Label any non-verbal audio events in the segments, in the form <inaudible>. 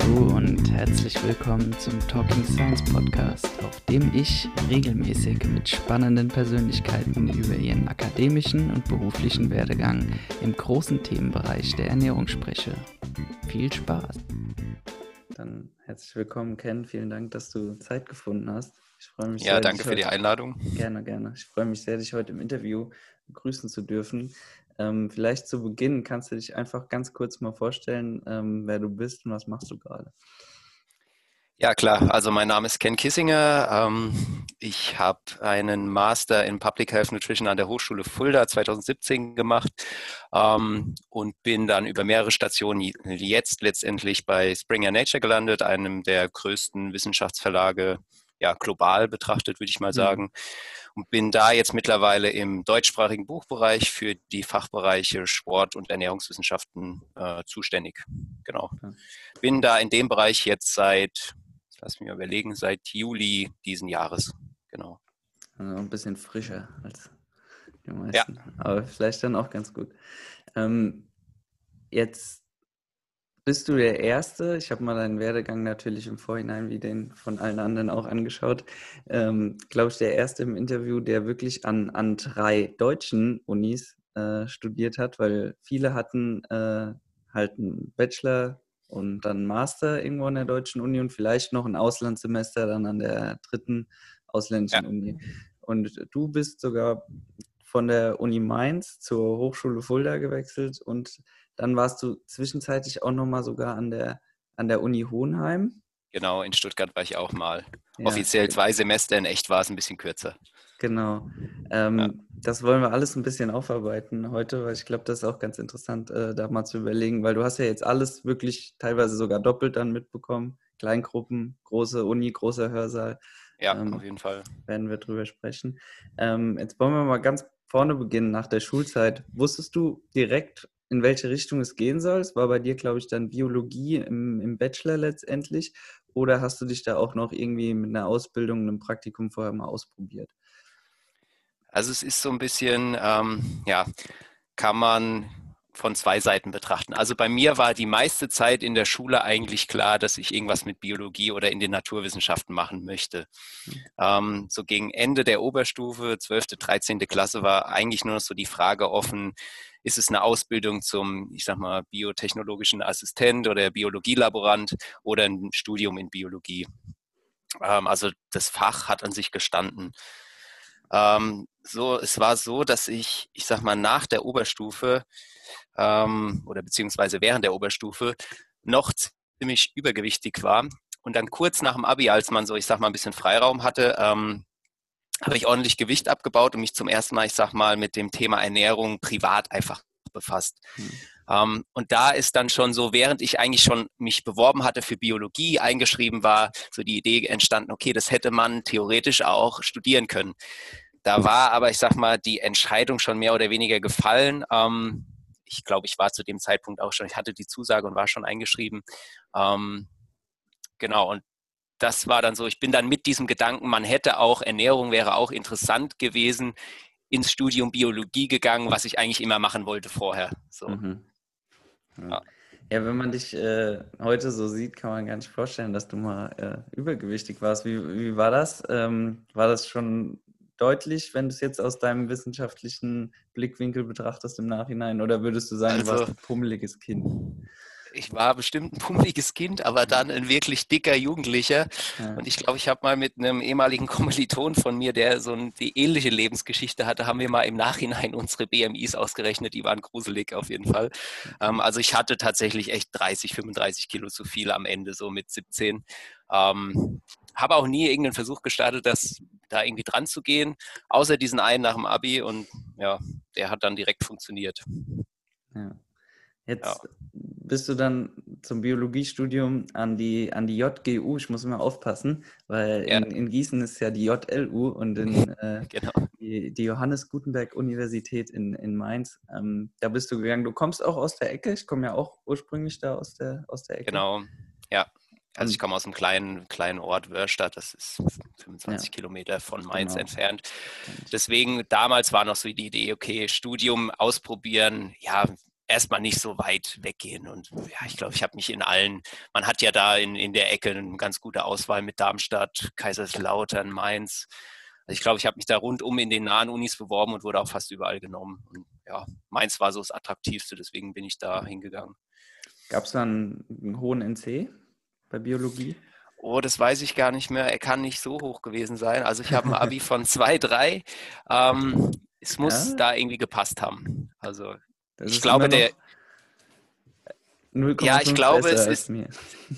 Hallo und herzlich willkommen zum Talking Science Podcast, auf dem ich regelmäßig mit spannenden Persönlichkeiten über ihren akademischen und beruflichen Werdegang im großen Themenbereich der Ernährung spreche. Viel Spaß! Dann herzlich willkommen, Ken. Vielen Dank, dass du Zeit gefunden hast. Ich freue mich ja, sehr. danke für die Einladung. Gerne, gerne. Ich freue mich sehr, dich heute im Interview begrüßen zu dürfen. Ähm, vielleicht zu Beginn kannst du dich einfach ganz kurz mal vorstellen, ähm, wer du bist und was machst du gerade. Ja, klar. Also mein Name ist Ken Kissinger. Ähm, ich habe einen Master in Public Health Nutrition an der Hochschule Fulda 2017 gemacht ähm, und bin dann über mehrere Stationen jetzt letztendlich bei Springer Nature gelandet, einem der größten Wissenschaftsverlage ja, global betrachtet, würde ich mal mhm. sagen. Und bin da jetzt mittlerweile im deutschsprachigen Buchbereich für die Fachbereiche Sport und Ernährungswissenschaften äh, zuständig. Genau. Bin da in dem Bereich jetzt seit, lass mich mal überlegen, seit Juli diesen Jahres. Genau. Also ein bisschen frischer als die meisten. Ja. Aber vielleicht dann auch ganz gut. Ähm, jetzt bist du der Erste, ich habe mal deinen Werdegang natürlich im Vorhinein wie den von allen anderen auch angeschaut, ähm, glaube ich, der Erste im Interview, der wirklich an, an drei deutschen Unis äh, studiert hat, weil viele hatten äh, halt einen Bachelor und dann einen Master irgendwo an der deutschen Uni und vielleicht noch ein Auslandssemester dann an der dritten ausländischen ja. Uni. Und du bist sogar von der Uni Mainz zur Hochschule Fulda gewechselt und dann warst du zwischenzeitlich auch nochmal sogar an der, an der Uni Hohenheim. Genau, in Stuttgart war ich auch mal. Ja. Offiziell zwei Semester, in echt war es ein bisschen kürzer. Genau. Ähm, ja. Das wollen wir alles ein bisschen aufarbeiten heute, weil ich glaube, das ist auch ganz interessant, äh, da mal zu überlegen, weil du hast ja jetzt alles wirklich teilweise sogar doppelt dann mitbekommen. Kleingruppen, große Uni, großer Hörsaal. Ja, ähm, auf jeden Fall. Werden wir drüber sprechen. Ähm, jetzt wollen wir mal ganz vorne beginnen nach der Schulzeit. Wusstest du direkt, in welche Richtung es gehen soll. Es war bei dir, glaube ich, dann Biologie im, im, Bachelor letztendlich. Oder hast du dich da auch noch irgendwie mit einer Ausbildung, einem Praktikum vorher mal ausprobiert? Also es ist so ein bisschen, ähm, ja, kann man von zwei Seiten betrachten. Also bei mir war die meiste Zeit in der Schule eigentlich klar, dass ich irgendwas mit Biologie oder in den Naturwissenschaften machen möchte. Ähm, so gegen Ende der Oberstufe, 12., 13. Klasse, war eigentlich nur noch so die Frage offen, ist es eine Ausbildung zum, ich sag mal, biotechnologischen Assistent oder Biologielaborant oder ein Studium in Biologie. Ähm, also das Fach hat an sich gestanden. Ähm, so, es war so, dass ich, ich sag mal, nach der Oberstufe ähm, oder beziehungsweise während der Oberstufe noch ziemlich übergewichtig war. Und dann kurz nach dem Abi, als man so, ich sag mal, ein bisschen Freiraum hatte, ähm, habe ich ordentlich Gewicht abgebaut und mich zum ersten Mal, ich sag mal, mit dem Thema Ernährung privat einfach befasst. Mhm. Um, und da ist dann schon so, während ich eigentlich schon mich beworben hatte für Biologie, eingeschrieben war, so die Idee entstanden, okay, das hätte man theoretisch auch studieren können. Da war aber, ich sag mal, die Entscheidung schon mehr oder weniger gefallen. Um, ich glaube, ich war zu dem Zeitpunkt auch schon, ich hatte die Zusage und war schon eingeschrieben. Um, genau, und das war dann so, ich bin dann mit diesem Gedanken, man hätte auch, Ernährung wäre auch interessant gewesen, ins Studium Biologie gegangen, was ich eigentlich immer machen wollte vorher. So. Mhm. Ja. ja. wenn man dich äh, heute so sieht, kann man gar nicht vorstellen, dass du mal äh, übergewichtig warst. Wie, wie war das? Ähm, war das schon deutlich, wenn du es jetzt aus deinem wissenschaftlichen Blickwinkel betrachtest im Nachhinein? Oder würdest du sagen, also, du warst ein pummeliges Kind? Ich war bestimmt ein pummeliges Kind, aber dann ein wirklich dicker Jugendlicher. Ja. Und ich glaube, ich habe mal mit einem ehemaligen Kommiliton von mir, der so eine ähnliche Lebensgeschichte hatte, haben wir mal im Nachhinein unsere BMIs ausgerechnet. Die waren gruselig auf jeden Fall. Ähm, also ich hatte tatsächlich echt 30, 35 Kilo zu viel am Ende, so mit 17. Ähm, habe auch nie irgendeinen Versuch gestartet, das da irgendwie dran zu gehen, außer diesen einen nach dem Abi und ja, der hat dann direkt funktioniert. Ja. Jetzt ja. bist du dann zum Biologiestudium an die, an die JGU, ich muss immer aufpassen, weil ja. in, in, Gießen ist ja die JLU und in, <laughs> äh, genau. die, die, Johannes Gutenberg Universität in, in Mainz. Ähm, da bist du gegangen. Du kommst auch aus der Ecke, ich komme ja auch ursprünglich da aus der, aus der Ecke. Genau, ja. Also ich komme aus einem kleinen, kleinen Ort, Wörstadt, das ist 25 ja. Kilometer von Mainz genau. entfernt. Deswegen, damals war noch so die Idee, okay, Studium ausprobieren, ja, erstmal nicht so weit weggehen. Und ja, ich glaube, ich habe mich in allen, man hat ja da in, in der Ecke eine ganz gute Auswahl mit Darmstadt, Kaiserslautern, Mainz. Also ich glaube, ich habe mich da rundum in den nahen Unis beworben und wurde auch fast überall genommen. Und ja, Mainz war so das Attraktivste, deswegen bin ich da hingegangen. Gab es da einen, einen hohen NC bei Biologie? Oh, das weiß ich gar nicht mehr. Er kann nicht so hoch gewesen sein. Also ich habe ein Abi von 2,3. Ähm, es muss ja? da irgendwie gepasst haben. Also ich glaube, der. Ja, ich glaube, es ist,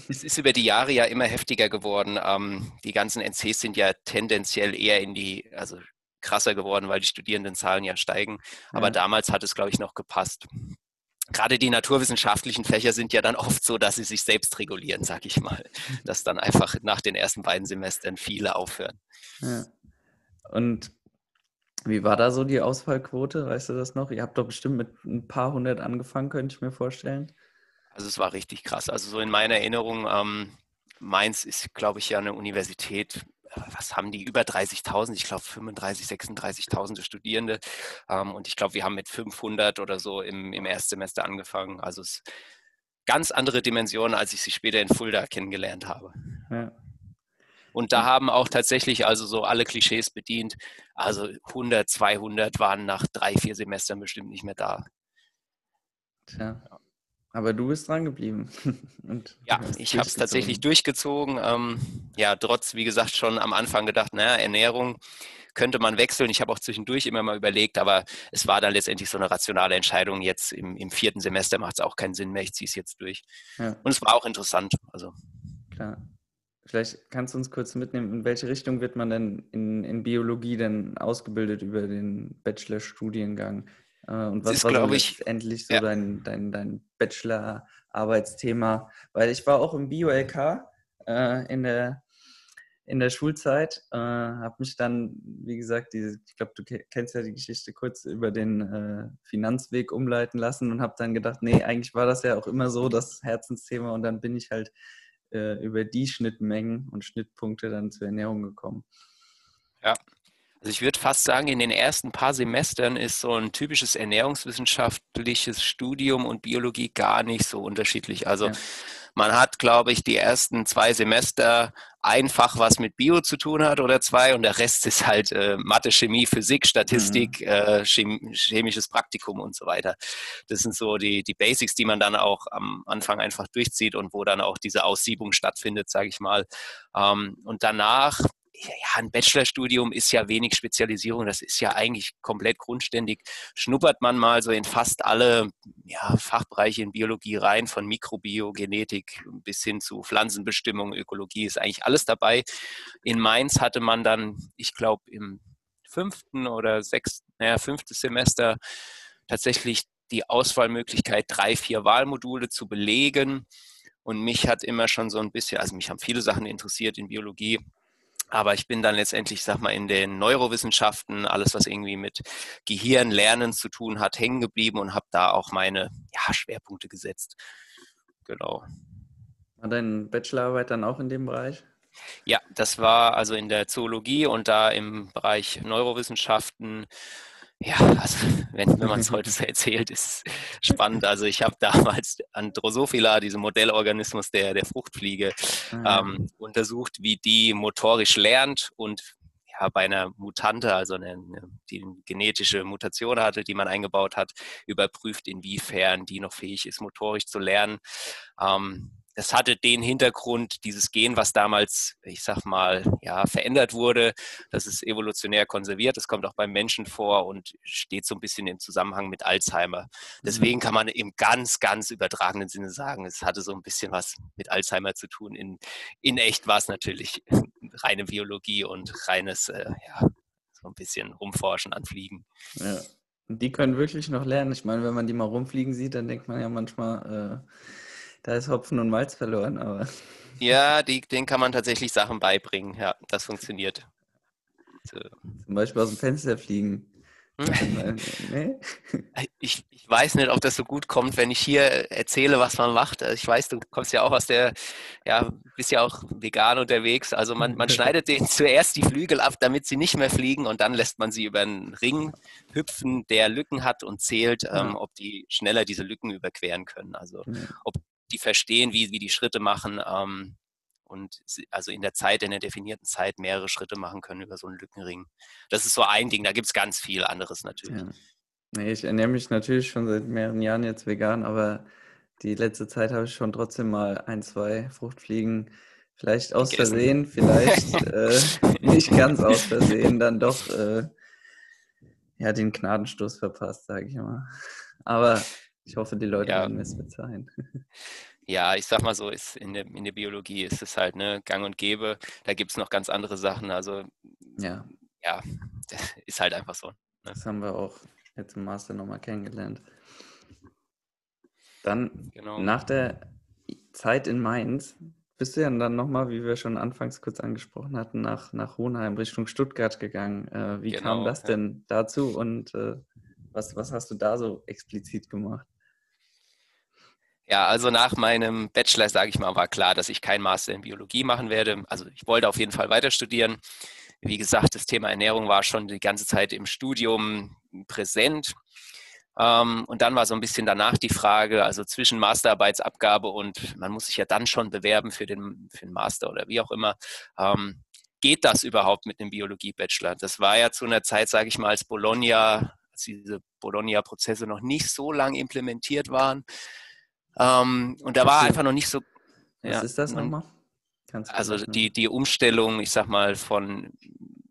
es ist über die Jahre ja immer heftiger geworden. Ähm, die ganzen NCs sind ja tendenziell eher in die, also krasser geworden, weil die Studierendenzahlen ja steigen. Aber ja. damals hat es, glaube ich, noch gepasst. Gerade die naturwissenschaftlichen Fächer sind ja dann oft so, dass sie sich selbst regulieren, sag ich mal. <laughs> Dass dann einfach nach den ersten beiden Semestern viele aufhören. Ja. Und wie war da so die Ausfallquote? Weißt du das noch? Ihr habt doch bestimmt mit ein paar hundert angefangen, könnte ich mir vorstellen. Also es war richtig krass. Also so in meiner Erinnerung, ähm, Mainz ist, glaube ich, ja eine Universität. Äh, was haben die? Über 30.000, ich glaube 35, 36.000 Studierende. Ähm, und ich glaube, wir haben mit 500 oder so im, im Erstsemester angefangen. Also es ganz andere Dimensionen, als ich sie später in Fulda kennengelernt habe. Ja. Und da haben auch tatsächlich also so alle Klischees bedient. Also 100, 200 waren nach drei, vier Semestern bestimmt nicht mehr da. Tja. Aber du bist dran geblieben. <laughs> ja, ich habe es tatsächlich durchgezogen. Ähm, ja, trotz, wie gesagt, schon am Anfang gedacht, naja, Ernährung könnte man wechseln. Ich habe auch zwischendurch immer mal überlegt, aber es war dann letztendlich so eine rationale Entscheidung. Jetzt im, im vierten Semester macht es auch keinen Sinn mehr. Ich ziehe es jetzt durch. Ja. Und es war auch interessant. Also. Klar. Vielleicht kannst du uns kurz mitnehmen, in welche Richtung wird man denn in, in Biologie denn ausgebildet über den Bachelorstudiengang? Äh, und was ist, war so letztendlich so ja. dein, dein, dein Bachelor-Arbeitsthema? Weil ich war auch im Bio-LK äh, in, der, in der Schulzeit, äh, habe mich dann, wie gesagt, diese, ich glaube, du kennst ja die Geschichte kurz über den äh, Finanzweg umleiten lassen und habe dann gedacht, nee, eigentlich war das ja auch immer so das Herzensthema und dann bin ich halt äh, über die Schnittmengen und Schnittpunkte dann zur Ernährung gekommen. Ja, also ich würde fast sagen, in den ersten paar Semestern ist so ein typisches ernährungswissenschaftliches Studium und Biologie gar nicht so unterschiedlich. Also ja. man hat, glaube ich, die ersten zwei Semester einfach was mit Bio zu tun hat oder zwei und der Rest ist halt äh, Mathe, Chemie, Physik, Statistik, mhm. äh, Chem chemisches Praktikum und so weiter. Das sind so die, die Basics, die man dann auch am Anfang einfach durchzieht und wo dann auch diese Aussiebung stattfindet, sage ich mal. Ähm, und danach ja, ein Bachelorstudium ist ja wenig Spezialisierung, das ist ja eigentlich komplett grundständig. Schnuppert man mal so in fast alle ja, Fachbereiche in Biologie rein, von Mikrobiogenetik bis hin zu Pflanzenbestimmung, Ökologie, ist eigentlich alles dabei. In Mainz hatte man dann, ich glaube, im fünften oder sechsten, naja, fünftes Semester tatsächlich die Auswahlmöglichkeit, drei, vier Wahlmodule zu belegen. Und mich hat immer schon so ein bisschen, also mich haben viele Sachen interessiert in Biologie, aber ich bin dann letztendlich, sag mal, in den Neurowissenschaften, alles, was irgendwie mit Gehirn, Lernen zu tun hat, hängen geblieben und habe da auch meine ja, Schwerpunkte gesetzt. Genau. War deine Bachelorarbeit dann auch in dem Bereich? Ja, das war also in der Zoologie und da im Bereich Neurowissenschaften ja, also wenn, wenn man es <laughs> heute so erzählt, ist spannend. Also ich habe damals an Drosophila, diesem Modellorganismus der, der Fruchtfliege, mhm. ähm, untersucht, wie die motorisch lernt und ja, bei einer Mutante, also eine, die eine genetische Mutation hatte, die man eingebaut hat, überprüft, inwiefern die noch fähig ist, motorisch zu lernen. Ähm, das hatte den Hintergrund, dieses Gen, was damals, ich sag mal, ja, verändert wurde, das ist evolutionär konserviert, das kommt auch beim Menschen vor und steht so ein bisschen im Zusammenhang mit Alzheimer. Deswegen mhm. kann man im ganz, ganz übertragenen Sinne sagen, es hatte so ein bisschen was mit Alzheimer zu tun. In, in echt war es natürlich <laughs> reine Biologie und reines, äh, ja, so ein bisschen rumforschen an Fliegen. Ja. Die können wirklich noch lernen. Ich meine, wenn man die mal rumfliegen sieht, dann denkt man ja manchmal, äh da ist Hopfen und Malz verloren, aber. <laughs> Ja, die, denen kann man tatsächlich Sachen beibringen. Ja, das funktioniert. So. Zum Beispiel aus dem Fenster fliegen. Hm? nee? <laughs> ich, ich weiß nicht, ob das so gut kommt, wenn ich hier erzähle, was man macht. Also ich weiß, du kommst ja auch aus der, ja, bist ja auch vegan unterwegs. Also man, man <laughs> schneidet denen zuerst die Flügel ab, damit sie nicht mehr fliegen und dann lässt man sie über einen Ring hüpfen, der Lücken hat und zählt, ähm, ob die schneller diese Lücken überqueren können. Also ob die verstehen, wie, wie die Schritte machen. Ähm, und also in der Zeit, in der definierten Zeit mehrere Schritte machen können über so einen Lückenring. Das ist so ein Ding, da gibt es ganz viel anderes natürlich. Ja. Nee, ich ernähre mich natürlich schon seit mehreren Jahren jetzt vegan, aber die letzte Zeit habe ich schon trotzdem mal ein, zwei Fruchtfliegen, vielleicht aus Gegessen. Versehen, vielleicht <laughs> äh, nicht ganz aus Versehen, dann doch äh, ja, den Gnadenstoß verpasst, sage ich mal. Aber ich hoffe, die Leute ja. werden es verzeihen. <laughs> Ja, ich sag mal so, ist in, der, in der Biologie ist es halt ne, gang und gäbe. Da gibt es noch ganz andere Sachen. Also ja, ja <laughs> ist halt einfach so. Ne? Das haben wir auch jetzt im Master nochmal kennengelernt. Dann genau. nach der Zeit in Mainz bist du ja dann nochmal, wie wir schon anfangs kurz angesprochen hatten, nach, nach Hohenheim Richtung Stuttgart gegangen. Äh, wie genau, kam das ja. denn dazu und äh, was, was hast du da so explizit gemacht? Ja, also nach meinem Bachelor, sage ich mal, war klar, dass ich keinen Master in Biologie machen werde. Also ich wollte auf jeden Fall weiter studieren. Wie gesagt, das Thema Ernährung war schon die ganze Zeit im Studium präsent. Ähm, und dann war so ein bisschen danach die Frage, also zwischen Masterarbeitsabgabe und man muss sich ja dann schon bewerben für den, für den Master oder wie auch immer. Ähm, geht das überhaupt mit einem Biologie-Bachelor? Das war ja zu einer Zeit, sage ich mal, als Bologna, als diese Bologna-Prozesse noch nicht so lange implementiert waren. Ähm, und da war einfach noch nicht so. Was ja, ist das nochmal? Also die, die Umstellung, ich sag mal, von,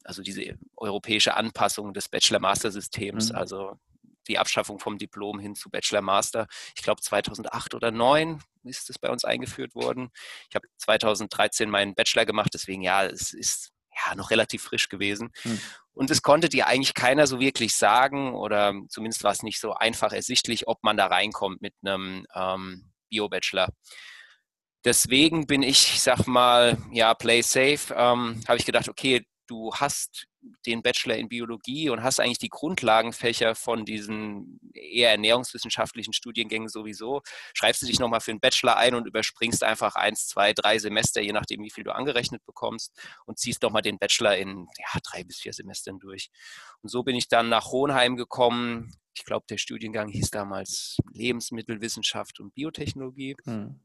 also diese europäische Anpassung des Bachelor-Master-Systems, mhm. also die Abschaffung vom Diplom hin zu Bachelor-Master. Ich glaube 2008 oder 2009 ist es bei uns eingeführt worden. Ich habe 2013 meinen Bachelor gemacht, deswegen ja, es ist ja noch relativ frisch gewesen. Mhm. Und es konnte dir eigentlich keiner so wirklich sagen, oder zumindest war es nicht so einfach ersichtlich, ob man da reinkommt mit einem ähm, Bio-Bachelor. Deswegen bin ich, ich sag mal, ja, play safe, ähm, habe ich gedacht, okay, du hast den Bachelor in Biologie und hast eigentlich die Grundlagenfächer von diesen eher ernährungswissenschaftlichen Studiengängen sowieso, schreibst du dich nochmal für einen Bachelor ein und überspringst einfach eins, zwei, drei Semester, je nachdem, wie viel du angerechnet bekommst und ziehst nochmal den Bachelor in ja, drei bis vier Semestern durch. Und so bin ich dann nach Hohenheim gekommen. Ich glaube, der Studiengang hieß damals Lebensmittelwissenschaft und Biotechnologie. Hm.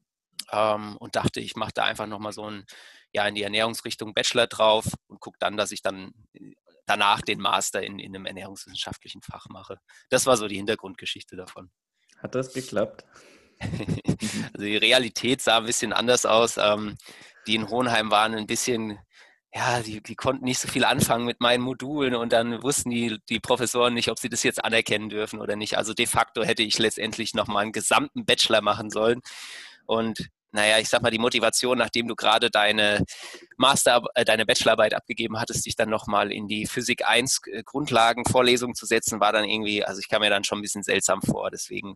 Ähm, und dachte, ich mache da einfach nochmal so ein ja in die Ernährungsrichtung Bachelor drauf und gucke dann, dass ich dann äh, danach den Master in, in einem ernährungswissenschaftlichen Fach mache. Das war so die Hintergrundgeschichte davon. Hat das geklappt? <laughs> also die Realität sah ein bisschen anders aus. Ähm, die in Hohenheim waren ein bisschen, ja, die, die, konnten nicht so viel anfangen mit meinen Modulen und dann wussten die, die Professoren nicht, ob sie das jetzt anerkennen dürfen oder nicht. Also de facto hätte ich letztendlich nochmal einen gesamten Bachelor machen sollen. Und naja, ich sag mal, die Motivation, nachdem du gerade deine Master, äh, deine Bachelorarbeit abgegeben hattest, dich dann nochmal in die Physik 1 äh, Grundlagenvorlesung zu setzen, war dann irgendwie, also ich kam mir dann schon ein bisschen seltsam vor. Deswegen,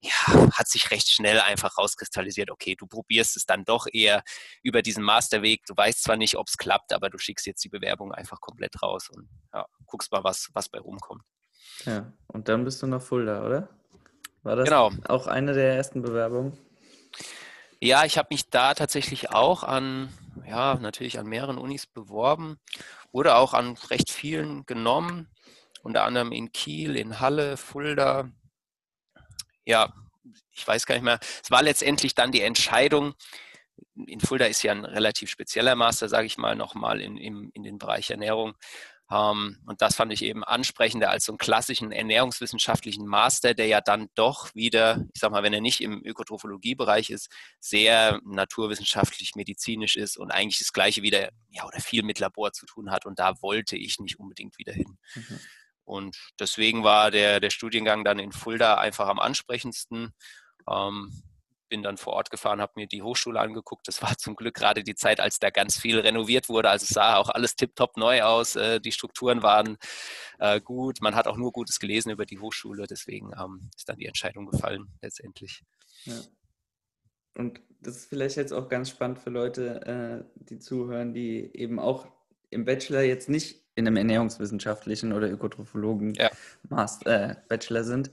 ja, hat sich recht schnell einfach rauskristallisiert, okay, du probierst es dann doch eher über diesen Masterweg. Du weißt zwar nicht, ob es klappt, aber du schickst jetzt die Bewerbung einfach komplett raus und ja, guckst mal, was, was bei rumkommt. Ja, und dann bist du nach Fulda, oder? War das genau. auch eine der ersten Bewerbungen? Ja, ich habe mich da tatsächlich auch an, ja, natürlich an mehreren Unis beworben, wurde auch an recht vielen genommen, unter anderem in Kiel, in Halle, Fulda. Ja, ich weiß gar nicht mehr. Es war letztendlich dann die Entscheidung, in Fulda ist ja ein relativ spezieller Master, sage ich mal, nochmal in, in, in den Bereich Ernährung. Ähm, und das fand ich eben ansprechender als so einen klassischen ernährungswissenschaftlichen Master, der ja dann doch wieder, ich sag mal, wenn er nicht im Ökotrophologiebereich ist, sehr naturwissenschaftlich, medizinisch ist und eigentlich das Gleiche wieder, ja, oder viel mit Labor zu tun hat. Und da wollte ich nicht unbedingt wieder hin. Mhm. Und deswegen war der, der Studiengang dann in Fulda einfach am ansprechendsten. Ähm, bin dann vor Ort gefahren, habe mir die Hochschule angeguckt. Das war zum Glück gerade die Zeit, als da ganz viel renoviert wurde. Also es sah auch alles tiptop neu aus. Äh, die Strukturen waren äh, gut. Man hat auch nur Gutes gelesen über die Hochschule. Deswegen ähm, ist dann die Entscheidung gefallen letztendlich. Ja. Und das ist vielleicht jetzt auch ganz spannend für Leute, äh, die zuhören, die eben auch im Bachelor jetzt nicht in einem ernährungswissenschaftlichen oder Ökotrophologen ja. Master, äh, Bachelor sind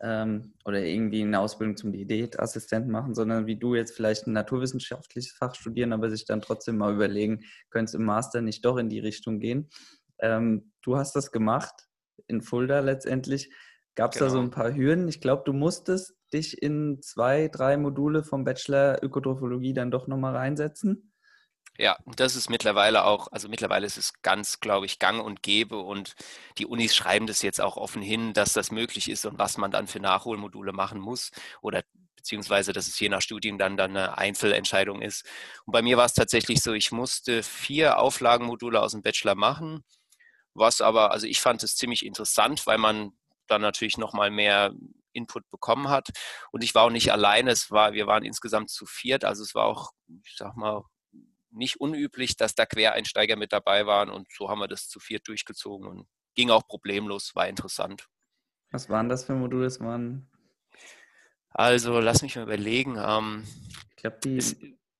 ähm, oder irgendwie eine Ausbildung zum Diätassistenten machen, sondern wie du jetzt vielleicht ein naturwissenschaftliches Fach studieren, aber sich dann trotzdem mal überlegen, könnte es im Master nicht doch in die Richtung gehen. Ähm, du hast das gemacht in Fulda letztendlich. Gab es genau. da so genau. ein paar Hürden? Ich glaube, du musstest dich in zwei, drei Module vom Bachelor Ökotrophologie dann doch nochmal reinsetzen. Ja, das ist mittlerweile auch, also mittlerweile ist es ganz, glaube ich, gang und gäbe und die Unis schreiben das jetzt auch offen hin, dass das möglich ist und was man dann für Nachholmodule machen muss oder beziehungsweise, dass es je nach Studien dann, dann eine Einzelentscheidung ist. Und bei mir war es tatsächlich so, ich musste vier Auflagenmodule aus dem Bachelor machen, was aber, also ich fand es ziemlich interessant, weil man dann natürlich nochmal mehr Input bekommen hat. Und ich war auch nicht alleine, es war, wir waren insgesamt zu viert, also es war auch, ich sag mal, nicht unüblich, dass da Quereinsteiger mit dabei waren und so haben wir das zu viert durchgezogen und ging auch problemlos, war interessant. Was waren das für Module? Das waren also, lass mich mal überlegen. Ähm, ich glaube, die ist,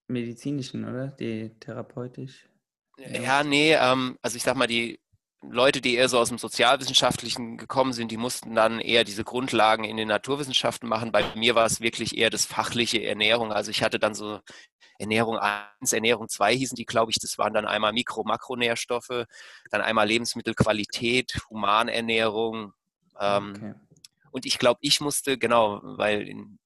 medizinischen, oder? Die therapeutisch. Ja, nee, ähm, also ich sag mal, die Leute, die eher so aus dem Sozialwissenschaftlichen gekommen sind, die mussten dann eher diese Grundlagen in den Naturwissenschaften machen. Bei mir war es wirklich eher das fachliche Ernährung. Also ich hatte dann so Ernährung 1, Ernährung 2 hießen die, glaube ich, das waren dann einmal Mikro-, Makronährstoffe, dann einmal Lebensmittelqualität, Humanernährung. Ähm, okay. Und ich glaube, ich musste, genau, weil in,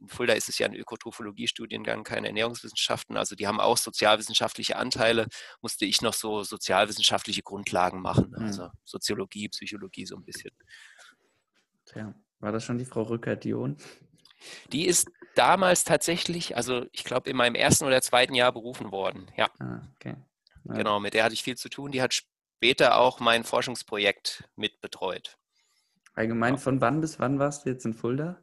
in Fulda ist es ja ein Ökotrophologie-Studiengang, keine Ernährungswissenschaften, also die haben auch sozialwissenschaftliche Anteile, musste ich noch so sozialwissenschaftliche Grundlagen machen, hm. also Soziologie, Psychologie so ein bisschen. Tja, war das schon die Frau Rücker-Dion? Die ist damals tatsächlich, also ich glaube in meinem ersten oder zweiten Jahr berufen worden, ja. Ah, okay. Ja. Genau, mit der hatte ich viel zu tun. Die hat später auch mein Forschungsprojekt mitbetreut. Allgemein von wann bis wann warst du jetzt in Fulda?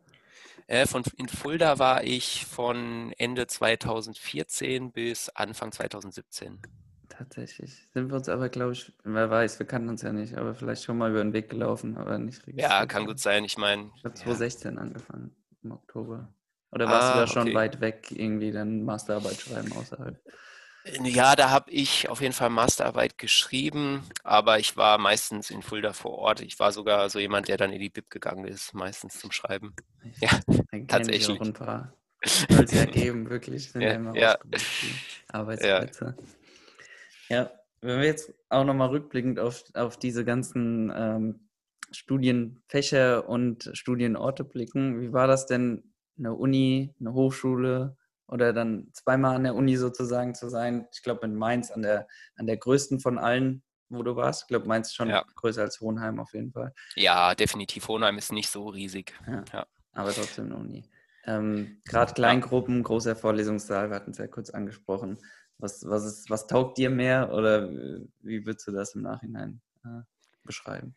Äh, von, in Fulda war ich von Ende 2014 bis Anfang 2017. Tatsächlich. Sind wir uns aber, glaube ich, wer weiß, wir kannten uns ja nicht, aber vielleicht schon mal über den Weg gelaufen, aber nicht registriert. Ja, kann gut sein. Ich meine. Ich habe 2016 ja. angefangen, im Oktober. Oder warst ah, du da schon okay. weit weg, irgendwie dann Masterarbeit schreiben außerhalb? Ja, da habe ich auf jeden Fall Masterarbeit geschrieben, aber ich war meistens in Fulda vor Ort. Ich war sogar so jemand, der dann in die Bib gegangen ist, meistens zum Schreiben. Ja, tatsächlich. Ich auch ein paar. Soll es ja geben, wirklich. Sind ja, ja immer ja. Arbeitsplätze. Ja. ja. wenn wir jetzt auch nochmal rückblickend auf, auf diese ganzen ähm, Studienfächer und Studienorte blicken, wie war das denn, eine Uni, eine Hochschule, oder dann zweimal an der Uni sozusagen zu sein. Ich glaube, in Mainz an der, an der größten von allen, wo du warst. Ich glaube, Mainz ist schon ja. größer als Hohenheim auf jeden Fall. Ja, definitiv. Hohenheim ist nicht so riesig. Ja, ja. Aber trotzdem eine Uni. Ähm, Gerade Kleingruppen, großer Vorlesungssaal, wir hatten es ja kurz angesprochen. Was, was, ist, was taugt dir mehr oder wie würdest du das im Nachhinein äh, beschreiben?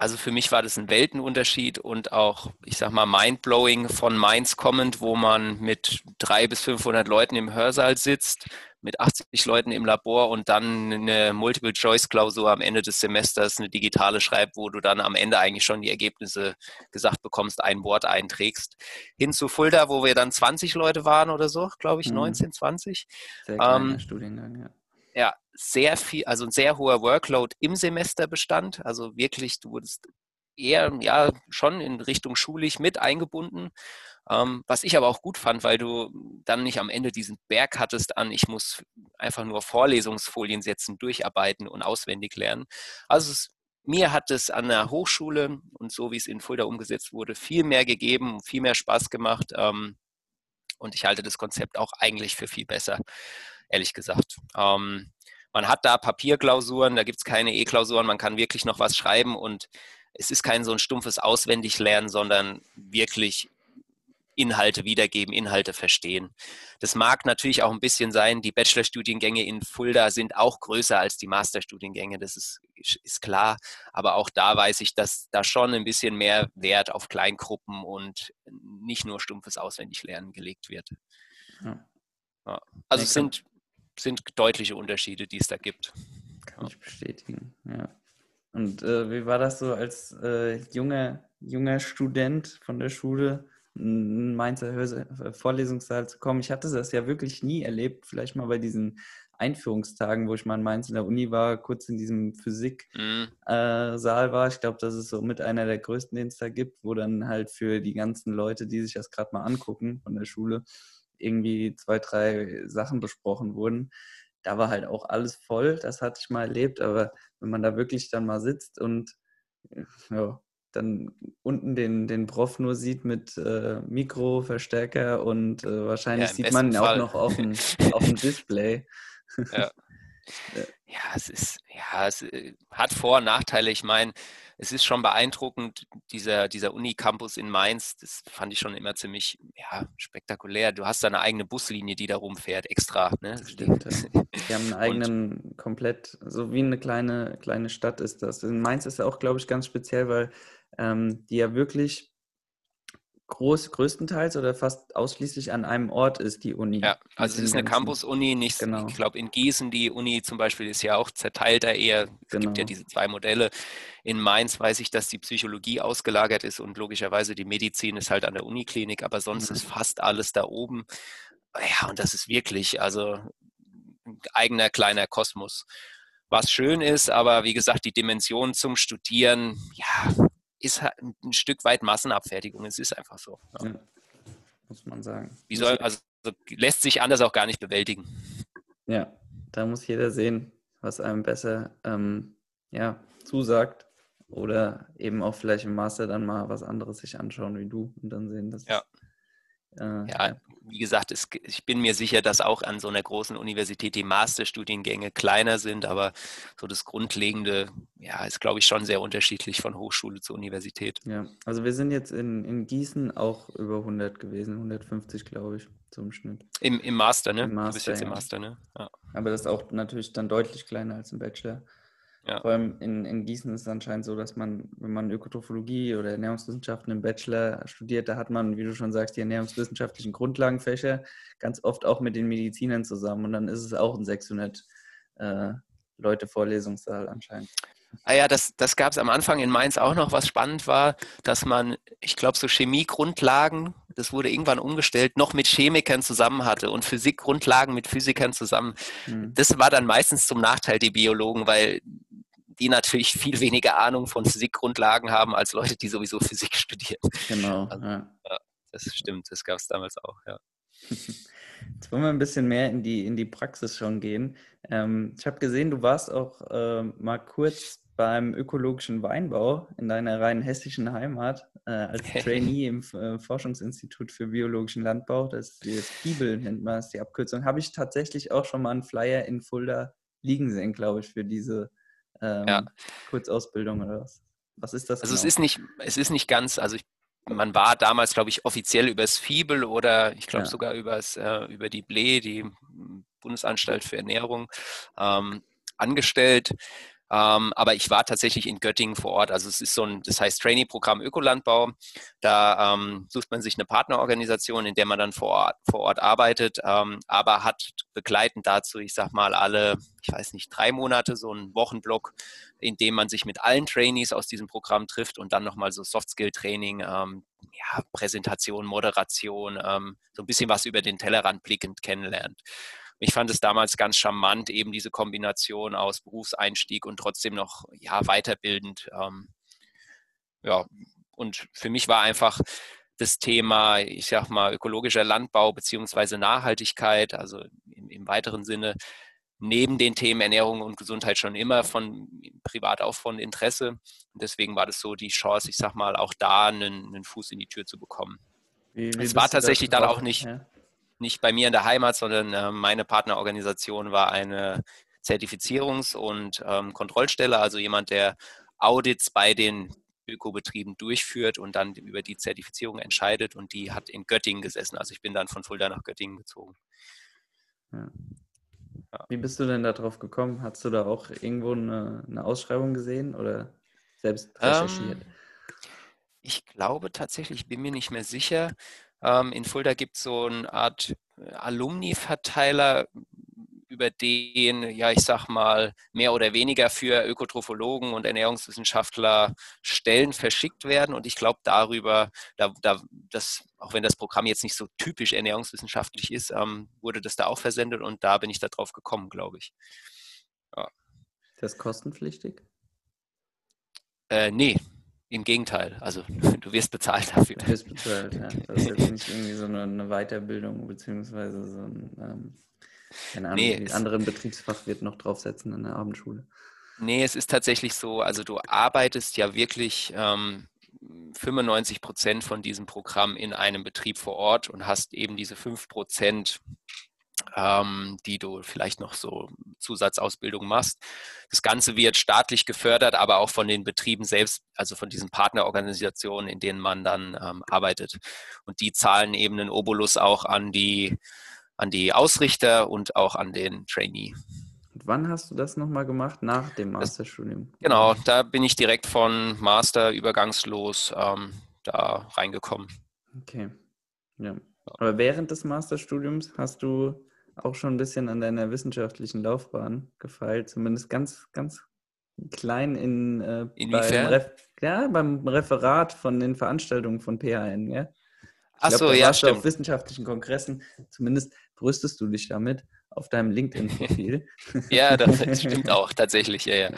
Also für mich war das ein Weltenunterschied und auch, ich sag mal, mindblowing von Mainz kommend, wo man mit drei bis 500 Leuten im Hörsaal sitzt, mit 80 Leuten im Labor und dann eine Multiple-Choice-Klausur am Ende des Semesters, eine digitale schreibt, wo du dann am Ende eigentlich schon die Ergebnisse gesagt bekommst, ein Wort einträgst. Hin zu Fulda, wo wir dann 20 Leute waren oder so, glaube ich, mhm. 19, 20. Sehr kleiner ähm, Studiengang, ja ja, sehr viel, also ein sehr hoher Workload im Semester bestand. Also wirklich, du wurdest eher ja schon in Richtung schulisch mit eingebunden. Ähm, was ich aber auch gut fand, weil du dann nicht am Ende diesen Berg hattest an, ich muss einfach nur Vorlesungsfolien setzen, durcharbeiten und auswendig lernen. Also es, mir hat es an der Hochschule und so wie es in Fulda umgesetzt wurde, viel mehr gegeben, viel mehr Spaß gemacht. Ähm, und ich halte das Konzept auch eigentlich für viel besser ehrlich gesagt. Ähm, man hat da Papierklausuren, da gibt es keine E-Klausuren, man kann wirklich noch was schreiben und es ist kein so ein stumpfes Auswendiglernen, sondern wirklich Inhalte wiedergeben, Inhalte verstehen. Das mag natürlich auch ein bisschen sein, die Bachelorstudiengänge in Fulda sind auch größer als die Masterstudiengänge, das ist, ist klar, aber auch da weiß ich, dass da schon ein bisschen mehr Wert auf Kleingruppen und nicht nur stumpfes Auswendiglernen gelegt wird. Ja. Also es sind sind deutliche Unterschiede, die es da gibt. Kann ich bestätigen, ja. Und äh, wie war das so als äh, junger, junger Student von der Schule, in Mainzer Hörse Vorlesungssaal zu kommen? Ich hatte das ja wirklich nie erlebt, vielleicht mal bei diesen Einführungstagen, wo ich mal in Mainz in der Uni war, kurz in diesem Physiksaal mhm. äh, war. Ich glaube, das ist so mit einer der größten, den es da gibt, wo dann halt für die ganzen Leute, die sich das gerade mal angucken von der Schule, irgendwie zwei, drei Sachen besprochen wurden. Da war halt auch alles voll, das hatte ich mal erlebt, aber wenn man da wirklich dann mal sitzt und ja, dann unten den, den Prof nur sieht mit äh, Mikro, Verstärker und äh, wahrscheinlich ja, sieht man ihn auch noch auf dem, <laughs> auf dem Display. Ja. Ja, es ist, ja, es äh, hat Vor- und Nachteile. Ich meine, es ist schon beeindruckend, dieser, dieser Uni-Campus in Mainz, das fand ich schon immer ziemlich ja, spektakulär. Du hast da eine eigene Buslinie, die da rumfährt, extra. Ne? Stimmt, ja. <laughs> Die haben einen eigenen, und, komplett, so wie eine kleine, kleine Stadt ist das. In Mainz ist ja auch, glaube ich, ganz speziell, weil ähm, die ja wirklich groß, größtenteils oder fast ausschließlich an einem Ort ist, die Uni. Ja, also es ist eine Campus-Uni, nicht, genau. ich glaube in Gießen, die Uni zum Beispiel ist ja auch zerteilter eher, es genau. gibt ja genau. diese zwei Modelle. In Mainz weiß ich, dass die Psychologie ausgelagert ist und logischerweise die Medizin ist halt an der Uniklinik, aber sonst mhm. ist fast alles da oben. Ja, und das ist wirklich, also ein eigener kleiner Kosmos. Was schön ist, aber wie gesagt, die Dimension zum Studieren, ja, ist halt ein Stück weit Massenabfertigung. Es ist einfach so. Ja. Ja, muss man sagen. Wie soll, also lässt sich anders auch gar nicht bewältigen. Ja, da muss jeder sehen, was einem besser ähm, ja, zusagt. Oder eben auch vielleicht im Master dann mal was anderes sich anschauen wie du und dann sehen, dass ja. Ja, wie gesagt, es, ich bin mir sicher, dass auch an so einer großen Universität die Masterstudiengänge kleiner sind, aber so das Grundlegende, ja, ist, glaube ich, schon sehr unterschiedlich von Hochschule zu Universität. Ja, also wir sind jetzt in, in Gießen auch über 100 gewesen, 150, glaube ich, zum Schnitt. Im, im Master, ne? Im Master, du bist jetzt ja. im Master, ne? Ja. Aber das ist auch natürlich dann deutlich kleiner als im Bachelor. Ja. Vor allem in, in Gießen ist es anscheinend so, dass man, wenn man Ökotrophologie oder Ernährungswissenschaften im Bachelor studiert, da hat man, wie du schon sagst, die ernährungswissenschaftlichen Grundlagenfächer ganz oft auch mit den Medizinern zusammen. Und dann ist es auch ein 600 äh, Leute Vorlesungssaal anscheinend. Ah ja, das, das gab es am Anfang in Mainz auch noch, was spannend war, dass man, ich glaube, so Chemiegrundlagen, das wurde irgendwann umgestellt, noch mit Chemikern zusammen hatte und Physikgrundlagen mit Physikern zusammen. Mhm. Das war dann meistens zum Nachteil der Biologen, weil die natürlich viel weniger Ahnung von Physikgrundlagen haben als Leute, die sowieso Physik studieren. Genau. Also, ja. ja. das stimmt, das gab es damals auch, ja. <laughs> Jetzt wollen wir ein bisschen mehr in die, in die Praxis schon gehen. Ähm, ich habe gesehen, du warst auch äh, mal kurz beim ökologischen Weinbau in deiner rein hessischen Heimat äh, als <laughs> Trainee im äh, Forschungsinstitut für biologischen Landbau. Das ist das FIBEL, nennt man das, die Abkürzung. Habe ich tatsächlich auch schon mal einen Flyer in Fulda liegen sehen, glaube ich, für diese ähm, ja. Kurzausbildung oder was? Was ist das? Also genau? es ist nicht, es ist nicht ganz, also ich, man war damals, glaube ich, offiziell übers Fibel oder ich glaube ja. sogar übers, äh, über die BLE, die Bundesanstalt für Ernährung, ähm, angestellt. Ähm, aber ich war tatsächlich in Göttingen vor Ort. Also es ist so ein, das heißt Trainee-Programm Ökolandbau. Da ähm, sucht man sich eine Partnerorganisation, in der man dann vor Ort, vor Ort arbeitet, ähm, aber hat begleitend dazu, ich sag mal, alle, ich weiß nicht, drei Monate so einen Wochenblock, in dem man sich mit allen Trainees aus diesem Programm trifft und dann nochmal so Soft-Skill-Training, ähm, ja, Präsentation, Moderation, ähm, so ein bisschen was über den Tellerrand blickend kennenlernt. Ich fand es damals ganz charmant, eben diese Kombination aus Berufseinstieg und trotzdem noch ja, weiterbildend. Ähm, ja, und für mich war einfach das Thema, ich sag mal, ökologischer Landbau beziehungsweise Nachhaltigkeit, also im, im, weiteren Sinne, neben den Themen Ernährung und Gesundheit schon immer von privat auch von Interesse. Und deswegen war das so die Chance, ich sag mal, auch da einen, einen Fuß in die Tür zu bekommen. Wie, wie es war tatsächlich dann auch nicht. Ja nicht bei mir in der Heimat, sondern äh, meine Partnerorganisation war eine Zertifizierungs- und ähm, Kontrollstelle, also jemand, der Audits bei den Ökobetrieben durchführt und dann über die Zertifizierung entscheidet und die hat in Göttingen gesessen. Also ich bin dann von Fulda nach Göttingen gezogen. Ja. Ja. Wie bist du denn darauf gekommen? Hast du da auch irgendwo eine, eine Ausschreibung gesehen oder selbst recherchiert? Ähm, ich glaube tatsächlich, ich bin mir nicht mehr sicher. Ähm, in Fulda gibt es so eine Art äh, Alumni-Verteiler, über den, ja, ich sag mal, mehr oder weniger für Ökotrophologen und Ernährungswissenschaftler Stellen verschickt werden. Und ich glaube, darüber, da, da, das, auch wenn das Programm jetzt nicht so typisch ernährungswissenschaftlich ist, ähm, wurde das da auch versendet und da bin ich da drauf gekommen, glaube ich. Ja. Das kostenpflichtig? Äh, nee, im Gegenteil, also <laughs> du wirst bezahlt dafür. Du wirst bezahlt, ja. Das ist jetzt nicht irgendwie so eine, eine Weiterbildung beziehungsweise so ein, ähm, keine Ahnung, nee, wie anderen Betriebsfach wird noch draufsetzen in der Abendschule. Nee, es ist tatsächlich so, also du arbeitest ja wirklich ähm, 95 Prozent von diesem Programm in einem Betrieb vor Ort und hast eben diese 5 Prozent ähm, die du vielleicht noch so Zusatzausbildung machst. Das Ganze wird staatlich gefördert, aber auch von den Betrieben selbst, also von diesen Partnerorganisationen, in denen man dann ähm, arbeitet. Und die zahlen eben einen Obolus auch an die, an die Ausrichter und auch an den Trainee. Und wann hast du das nochmal gemacht? Nach dem Masterstudium? genau, da bin ich direkt von Master übergangslos ähm, da reingekommen. Okay. Ja. Aber während des Masterstudiums hast du auch schon ein bisschen an deiner wissenschaftlichen Laufbahn gefeilt, zumindest ganz, ganz klein in äh, Inwiefern? Beim ja, beim Referat von den Veranstaltungen von PHN, ja. Achso, ja, stimmt. Auf wissenschaftlichen Kongressen, zumindest brüstest du dich damit auf deinem LinkedIn-Profil. <laughs> ja, das stimmt auch tatsächlich. Ja, ja.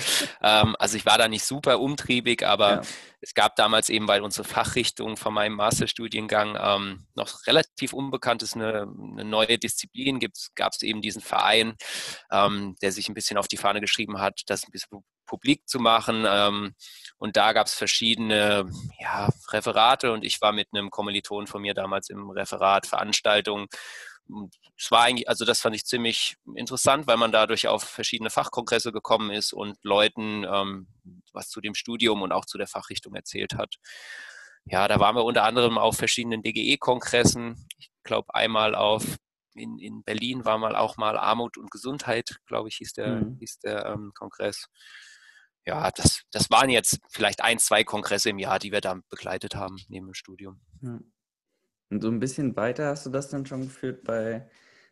Ähm, also ich war da nicht super umtriebig, aber ja. es gab damals eben, weil unsere Fachrichtung von meinem Masterstudiengang ähm, noch relativ unbekannt ist, eine, eine neue Disziplin, gab es eben diesen Verein, ähm, der sich ein bisschen auf die Fahne geschrieben hat, das ein bisschen publik zu machen. Ähm, und da gab es verschiedene ja, Referate und ich war mit einem Kommiliton von mir damals im Referat Veranstaltungen es war eigentlich, also das fand ich ziemlich interessant, weil man dadurch auf verschiedene Fachkongresse gekommen ist und Leuten ähm, was zu dem Studium und auch zu der Fachrichtung erzählt hat. Ja, da waren wir unter anderem auf verschiedenen DGE-Kongressen. Ich glaube, einmal auf in, in Berlin war mal auch mal Armut und Gesundheit, glaube ich, hieß der, mhm. hieß der ähm, Kongress. Ja, das, das waren jetzt vielleicht ein, zwei Kongresse im Jahr, die wir da begleitet haben neben dem Studium. Mhm. Und so ein bisschen weiter hast du das dann schon geführt bei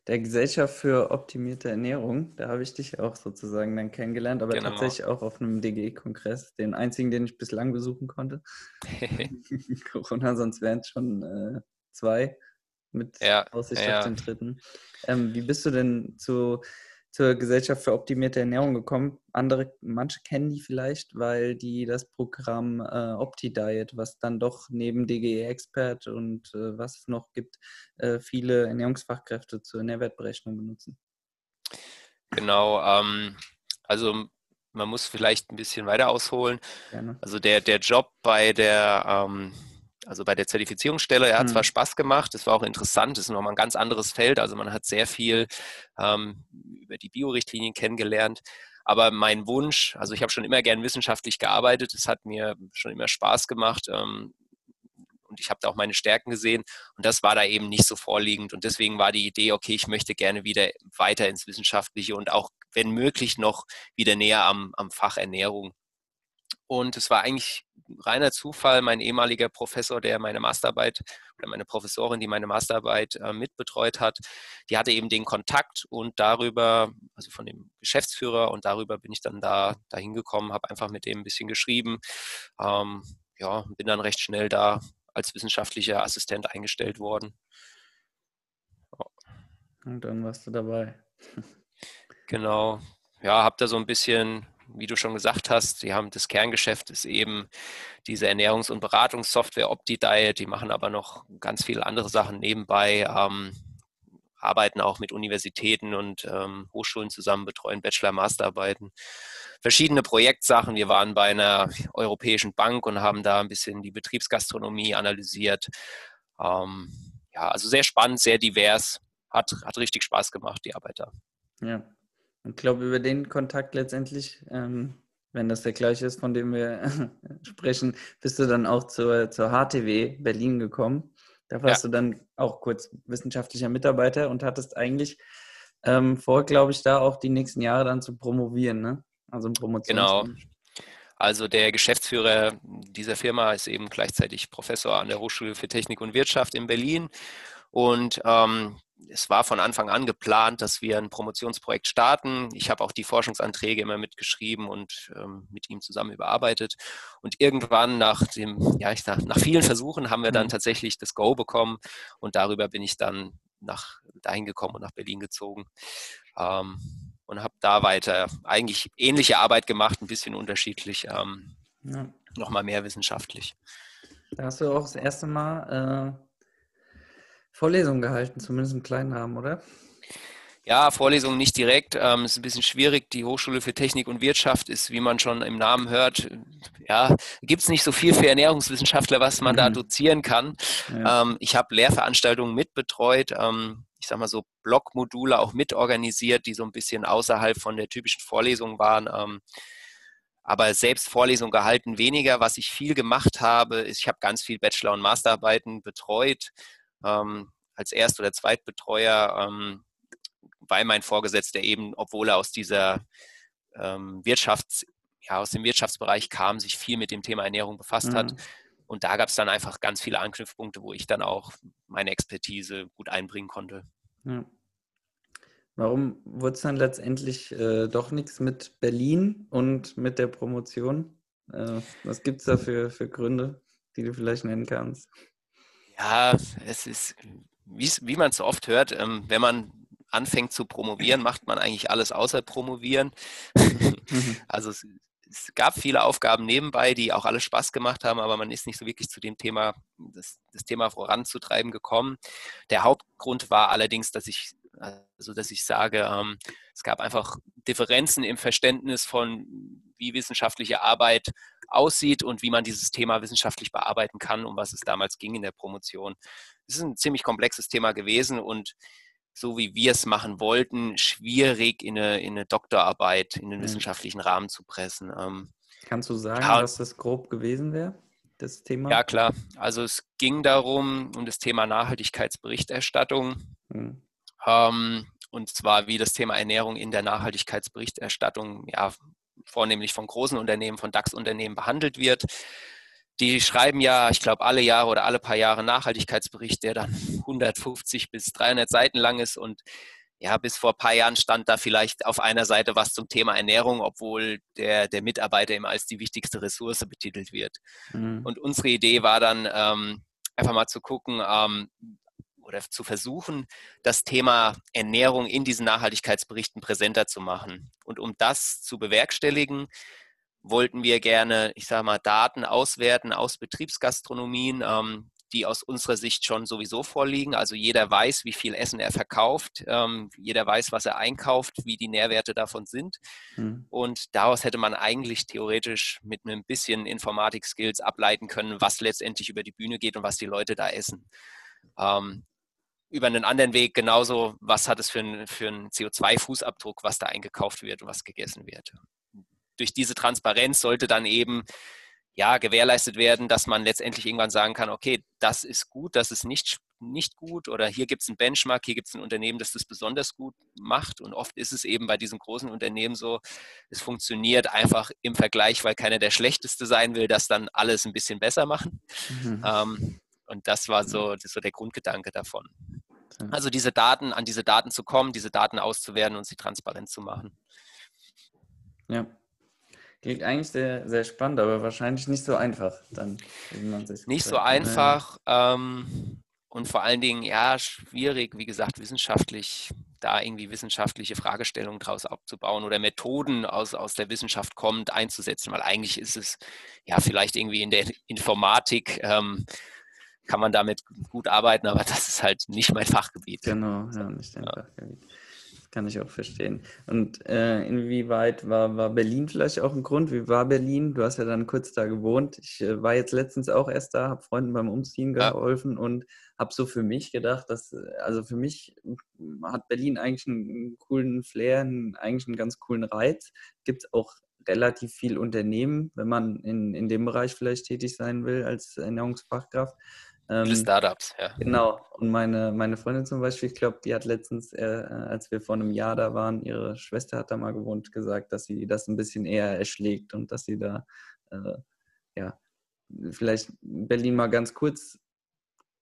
der Gesellschaft für optimierte Ernährung. Da habe ich dich auch sozusagen dann kennengelernt, aber genau. tatsächlich auch auf einem DGE-Kongress, den einzigen, den ich bislang besuchen konnte. <laughs> <laughs> Corona, sonst wären es schon äh, zwei mit ja, Aussicht ja. auf den dritten. Ähm, wie bist du denn zu zur Gesellschaft für optimierte Ernährung gekommen. Andere, manche kennen die vielleicht, weil die das Programm äh, OptiDiet, was dann doch neben DGE Expert und äh, was es noch gibt, äh, viele Ernährungsfachkräfte zur Nährwertberechnung benutzen. Genau, ähm, also man muss vielleicht ein bisschen weiter ausholen. Gerne. Also der, der Job bei der ähm, also bei der Zertifizierungsstelle, er hat mhm. zwar Spaß gemacht, es war auch interessant, es ist nochmal ein ganz anderes Feld, also man hat sehr viel ähm, über die Biorichtlinien kennengelernt. Aber mein Wunsch, also ich habe schon immer gern wissenschaftlich gearbeitet, es hat mir schon immer Spaß gemacht ähm, und ich habe da auch meine Stärken gesehen und das war da eben nicht so vorliegend und deswegen war die Idee, okay, ich möchte gerne wieder weiter ins Wissenschaftliche und auch, wenn möglich, noch wieder näher am, am Fach Ernährung. Und es war eigentlich reiner Zufall, mein ehemaliger Professor, der meine Masterarbeit oder meine Professorin, die meine Masterarbeit äh, mitbetreut hat, die hatte eben den Kontakt und darüber, also von dem Geschäftsführer und darüber bin ich dann da dahin gekommen, habe einfach mit dem ein bisschen geschrieben, ähm, ja, bin dann recht schnell da als wissenschaftlicher Assistent eingestellt worden. Und dann warst du dabei. <laughs> Genau. Ja, habe da so ein bisschen wie du schon gesagt hast, die haben das Kerngeschäft ist eben diese Ernährungs- und Beratungssoftware OptiDiet. Die machen aber noch ganz viele andere Sachen nebenbei, ähm, arbeiten auch mit Universitäten und ähm, Hochschulen zusammen, betreuen Bachelor-, Masterarbeiten, verschiedene Projektsachen. Wir waren bei einer europäischen Bank und haben da ein bisschen die Betriebsgastronomie analysiert. Ähm, ja, also sehr spannend, sehr divers. Hat, hat richtig Spaß gemacht, die Arbeit da. Ja, ich glaube, über den Kontakt letztendlich, ähm, wenn das der gleiche ist, von dem wir <laughs> sprechen, bist du dann auch zur, zur HTW Berlin gekommen. Da warst ja. du dann auch kurz wissenschaftlicher Mitarbeiter und hattest eigentlich ähm, vor, glaube ich, da auch die nächsten Jahre dann zu promovieren, ne? Also ein Promotion. Genau. Also der Geschäftsführer dieser Firma ist eben gleichzeitig Professor an der Hochschule für Technik und Wirtschaft in Berlin. Und ähm, es war von Anfang an geplant, dass wir ein Promotionsprojekt starten. Ich habe auch die Forschungsanträge immer mitgeschrieben und ähm, mit ihm zusammen überarbeitet. Und irgendwann nach dem, ja, ich sag, nach vielen Versuchen haben wir dann mhm. tatsächlich das Go bekommen und darüber bin ich dann nach dahin gekommen und nach Berlin gezogen. Ähm, und habe da weiter eigentlich ähnliche Arbeit gemacht, ein bisschen unterschiedlich, ähm, ja. nochmal mehr wissenschaftlich. Da hast du auch das erste Mal äh Vorlesungen gehalten, zumindest im kleinen Rahmen, oder? Ja, Vorlesungen nicht direkt. Ähm, ist ein bisschen schwierig. Die Hochschule für Technik und Wirtschaft ist, wie man schon im Namen hört, ja, gibt es nicht so viel für Ernährungswissenschaftler, was man mhm. da dozieren kann. Ja. Ähm, ich habe Lehrveranstaltungen mitbetreut. Ähm, ich sage mal so Blockmodule auch mitorganisiert, die so ein bisschen außerhalb von der typischen Vorlesung waren. Ähm, aber selbst Vorlesungen gehalten weniger. Was ich viel gemacht habe, ist, ich habe ganz viel Bachelor- und Masterarbeiten betreut ähm, als Erst- oder Zweitbetreuer, ähm, weil mein Vorgesetzter eben, obwohl er aus dieser ähm, Wirtschafts-, ja, aus dem Wirtschaftsbereich kam, sich viel mit dem Thema Ernährung befasst mhm. hat. Und da gab es dann einfach ganz viele Anknüpfpunkte, wo ich dann auch meine Expertise gut einbringen konnte. Ja. Warum wurde es dann letztendlich äh, doch nichts mit Berlin und mit der Promotion? Äh, was gibt es da für, für Gründe, die du vielleicht nennen kannst? Ja, es ist, wie man es so oft hört, ähm, wenn man anfängt zu promovieren, macht man eigentlich alles außer promovieren. Mhm. <laughs> also es, es, gab viele Aufgaben nebenbei, die auch alle Spaß gemacht haben, aber man ist nicht so wirklich zu dem Thema, das, das Thema voranzutreiben gekommen. Der Hauptgrund war allerdings, dass ich also dass ich sage, ähm, es gab einfach Differenzen im Verständnis von, wie wissenschaftliche Arbeit aussieht und wie man dieses Thema wissenschaftlich bearbeiten kann, um was es damals ging in der Promotion. Es ist ein ziemlich komplexes Thema gewesen und so wie wir es machen wollten, schwierig in eine, in eine Doktorarbeit, in den mhm. wissenschaftlichen Rahmen zu pressen. Ähm, Kannst du sagen, ja, was das grob gewesen wäre? Das Thema? Ja, klar. Also es ging darum, um das Thema Nachhaltigkeitsberichterstattung. Mhm. Ähm, und zwar wie das Thema Ernährung in der Nachhaltigkeitsberichterstattung ja, vornehmlich von großen Unternehmen, von DAX-Unternehmen behandelt wird. Die schreiben ja, ich glaube, alle Jahre oder alle paar Jahre Nachhaltigkeitsbericht, der dann <laughs> 150 bis 300 Seiten lang ist und ja, bis vor ein paar Jahren stand da vielleicht auf einer Seite was zum Thema Ernährung, obwohl der, der Mitarbeiter immer als die wichtigste Ressource betitelt wird. Mhm. Und unsere Idee war dann, ähm, einfach mal zu gucken, ähm, oder zu versuchen, das Thema Ernährung in diesen Nachhaltigkeitsberichten präsenter zu machen. Und um das zu bewerkstelligen, wollten wir gerne, ich sage mal, Daten auswerten aus Betriebsgastronomien, ähm, die aus unserer Sicht schon sowieso vorliegen. Also jeder weiß, wie viel Essen er verkauft, ähm, jeder weiß, was er einkauft, wie die Nährwerte davon sind. Mhm. Und daraus hätte man eigentlich theoretisch mit einem bisschen Informatik-Skills ableiten können, was letztendlich über die Bühne geht und was die Leute da essen. Ähm, über einen anderen Weg genauso, was hat es für einen, für einen CO2-Fußabdruck, was da eingekauft wird und was gegessen wird. Durch diese Transparenz sollte dann eben ja, gewährleistet werden, dass man letztendlich irgendwann sagen kann, okay, das ist gut, das ist nicht, nicht gut oder hier gibt es einen Benchmark, hier gibt es ein Unternehmen, das das besonders gut macht und oft ist es eben bei diesen großen Unternehmen so, es funktioniert einfach im Vergleich, weil keiner der Schlechteste sein will, das dann alles ein bisschen besser machen. Mhm. Ähm, und das war so, das war der Grundgedanke davon. Also diese Daten, an diese Daten zu kommen, diese Daten auszuwerten und sie transparent zu machen. Ja. Klingt eigentlich sehr, sehr spannend, aber wahrscheinlich nicht so einfach dann. nicht so einfach ähm, und vor allen Dingen, ja, schwierig, wie gesagt, wissenschaftlich, da irgendwie wissenschaftliche Fragestellungen draus abzubauen oder Methoden aus, aus der Wissenschaft kommend einzusetzen, weil eigentlich ist es ja vielleicht irgendwie in der Informatik ähm, kann man damit gut arbeiten, aber das ist halt nicht mein Fachgebiet. Genau, ja, nicht dein ja. Fachgebiet. Das kann ich auch verstehen. Und äh, inwieweit war, war Berlin vielleicht auch ein Grund? Wie war Berlin? Du hast ja dann kurz da gewohnt. Ich äh, war jetzt letztens auch erst da, habe Freunden beim Umziehen geholfen ja. und habe so für mich gedacht, dass, also für mich hat Berlin eigentlich einen coolen Flair, einen, eigentlich einen ganz coolen Reiz. Gibt es auch relativ viel Unternehmen, wenn man in, in dem Bereich vielleicht tätig sein will als Ernährungsfachkraft. Ähm, Startups, ja. Genau. Und meine, meine Freundin zum Beispiel, ich glaube, die hat letztens, äh, als wir vor einem Jahr da waren, ihre Schwester hat da mal gewohnt, gesagt, dass sie das ein bisschen eher erschlägt und dass sie da, äh, ja, vielleicht Berlin mal ganz kurz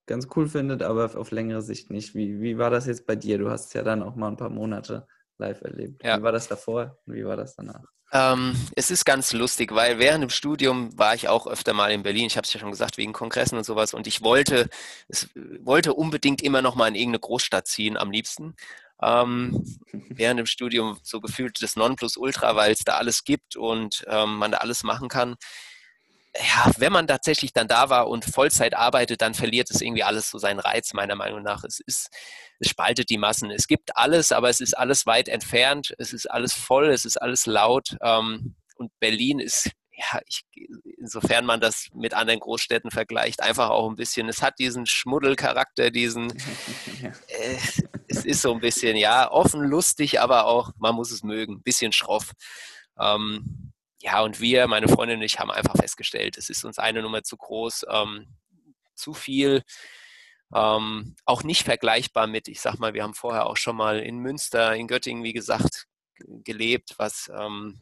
ganz cool findet, aber auf längere Sicht nicht. Wie, wie war das jetzt bei dir? Du hast es ja dann auch mal ein paar Monate live erlebt. Ja. Wie war das davor und wie war das danach? Ähm, es ist ganz lustig, weil während dem Studium war ich auch öfter mal in Berlin. Ich habe es ja schon gesagt, wegen Kongressen und sowas. Und ich wollte, es, wollte unbedingt immer noch mal in irgendeine Großstadt ziehen, am liebsten. Ähm, während dem Studium so gefühlt das Nonplusultra, weil es da alles gibt und ähm, man da alles machen kann ja, wenn man tatsächlich dann da war und Vollzeit arbeitet, dann verliert es irgendwie alles so seinen Reiz, meiner Meinung nach. Es ist, es spaltet die Massen. Es gibt alles, aber es ist alles weit entfernt. Es ist alles voll, es ist alles laut. Ähm, und Berlin ist, ja, ich, insofern man das mit anderen Großstädten vergleicht, einfach auch ein bisschen, es hat diesen Schmuddelcharakter, diesen, <laughs> äh, es ist so ein bisschen, ja, offen, lustig, aber auch, man muss es mögen, ein bisschen schroff. Ähm, ja, und wir, meine Freundin und ich, haben einfach festgestellt, es ist uns eine Nummer zu groß, ähm, zu viel, ähm, auch nicht vergleichbar mit, ich sag mal, wir haben vorher auch schon mal in Münster, in Göttingen, wie gesagt, gelebt, was ähm,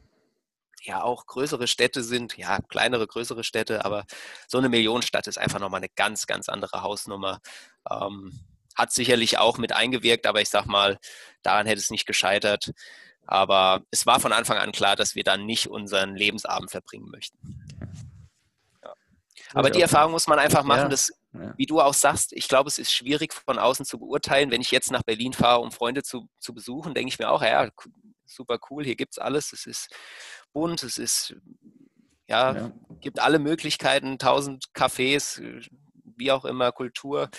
ja auch größere Städte sind, ja, kleinere, größere Städte, aber so eine Millionenstadt ist einfach nochmal eine ganz, ganz andere Hausnummer. Ähm, hat sicherlich auch mit eingewirkt, aber ich sag mal, daran hätte es nicht gescheitert. Aber es war von Anfang an klar, dass wir dann nicht unseren Lebensabend verbringen möchten. Ja. Aber die Erfahrung muss man einfach machen, ja. dass, wie du auch sagst, ich glaube, es ist schwierig von außen zu beurteilen. Wenn ich jetzt nach Berlin fahre, um Freunde zu, zu besuchen, denke ich mir auch, ja, super cool, hier gibt es alles. Es ist bunt, es ist, ja, ja, gibt alle Möglichkeiten, tausend Cafés, wie auch immer, Kultur.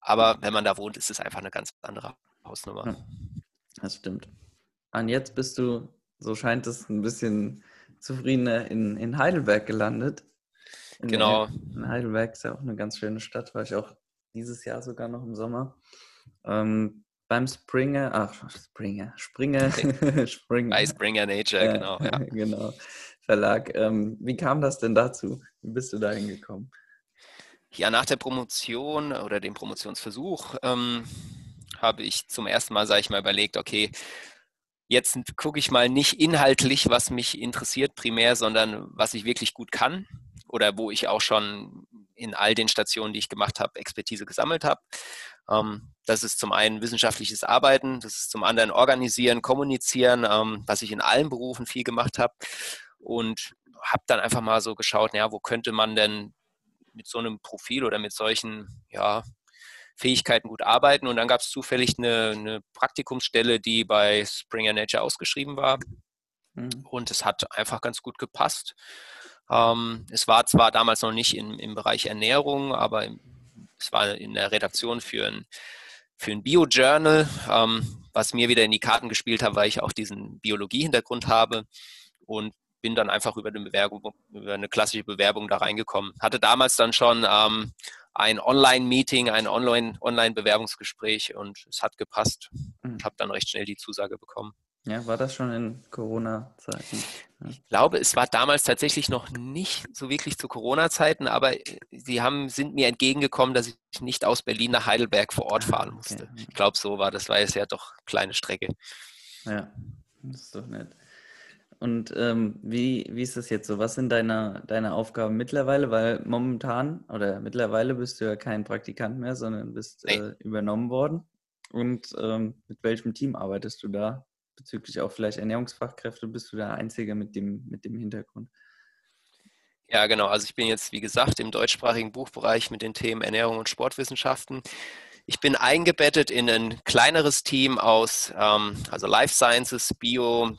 Aber wenn man da wohnt, ist es einfach eine ganz andere Hausnummer. Das stimmt. Und jetzt bist du, so scheint es, ein bisschen zufriedener in, in Heidelberg gelandet. In, genau. In Heidelberg ist ja auch eine ganz schöne Stadt, war ich auch dieses Jahr sogar noch im Sommer. Ähm, beim Springer, ach, Springer, Springer, <laughs> <laughs> Springer. Bei Springer Nature, genau. Ja. <laughs> genau, Verlag. Ähm, wie kam das denn dazu? Wie bist du da hingekommen? Ja, nach der Promotion oder dem Promotionsversuch ähm, habe ich zum ersten Mal, sage ich mal, überlegt, okay, Jetzt gucke ich mal nicht inhaltlich, was mich interessiert primär, sondern was ich wirklich gut kann oder wo ich auch schon in all den Stationen, die ich gemacht habe, Expertise gesammelt habe. Ähm, das ist zum einen wissenschaftliches Arbeiten, das ist zum anderen Organisieren, Kommunizieren, ähm, was ich in allen Berufen viel gemacht habe. Und habe dann einfach mal so geschaut, ja, wo könnte man denn mit so einem Profil oder mit solchen ja, Fähigkeiten gut arbeiten. Und dann gab es zufällig eine, eine, Praktikumsstelle, die bei Springer Nature ausgeschrieben war. Mhm. Und es hat einfach ganz gut gepasst. Ähm, es war zwar damals noch nicht in, im Bereich Ernährung, aber es war in der Redaktion für ein, für ein Bio-Journal, ähm, was mir wieder in die Karten gespielt hat, weil ich auch diesen Biologie-Hintergrund habe. Und bin dann einfach über eine Bewerbung, über eine klassische Bewerbung da reingekommen. Hatte damals dann schon ähm, ein Online-Meeting, ein Online-Bewerbungsgespräch und es hat gepasst. Mhm. Ich habe dann recht schnell die Zusage bekommen. Ja, war das schon in Corona-Zeiten? Ja. Ich glaube, es war damals tatsächlich noch nicht so wirklich zu Corona-Zeiten, aber sie haben, sind mir entgegengekommen, dass ich nicht aus Berlin nach Heidelberg vor Ort ah, fahren musste. Okay. Ich glaube, so war das, war es ja doch kleine Strecke. Ja, das ist doch nett. Und ähm, wie, wie ist das jetzt so? Was sind deine, deine Aufgaben mittlerweile? Weil momentan oder mittlerweile bist du ja kein Praktikant mehr, sondern bist äh, übernommen worden. Und ähm, mit welchem Team arbeitest du da? Bezüglich auch vielleicht Ernährungsfachkräfte, bist du der Einzige mit dem, mit dem Hintergrund? Ja, genau. Also ich bin jetzt, wie gesagt, im deutschsprachigen Buchbereich mit den Themen Ernährung und Sportwissenschaften. Ich bin eingebettet in ein kleineres Team aus, ähm, also Life Sciences, Bio,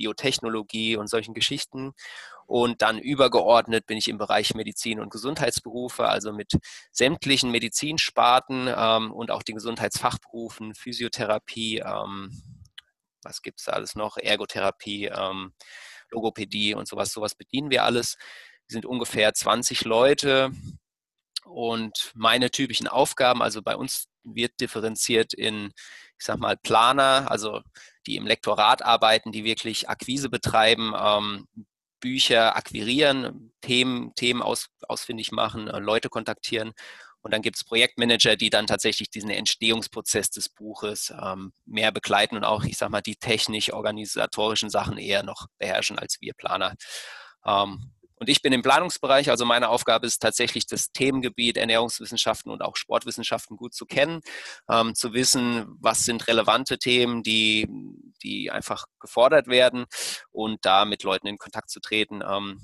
Biotechnologie und solchen Geschichten. Und dann übergeordnet bin ich im Bereich Medizin und Gesundheitsberufe, also mit sämtlichen Medizinsparten ähm, und auch den Gesundheitsfachberufen, Physiotherapie, ähm, was gibt es da alles noch, Ergotherapie, ähm, Logopädie und sowas, sowas bedienen wir alles. Wir sind ungefähr 20 Leute und meine typischen Aufgaben, also bei uns wird differenziert in, ich sag mal, Planer, also die im Lektorat arbeiten, die wirklich Akquise betreiben, ähm, Bücher akquirieren, Themen, Themen aus, ausfindig machen, äh, Leute kontaktieren. Und dann gibt es Projektmanager, die dann tatsächlich diesen Entstehungsprozess des Buches ähm, mehr begleiten und auch, ich sag mal, die technisch-organisatorischen Sachen eher noch beherrschen als wir Planer. Ähm, Und ich bin im Planungsbereich, also meine Aufgabe ist tatsächlich das Themengebiet Ernährungswissenschaften und auch Sportwissenschaften gut zu kennen, ähm, zu wissen, was sind relevante Themen, die, die einfach gefordert werden und da mit Leuten in Kontakt zu treten. Ähm,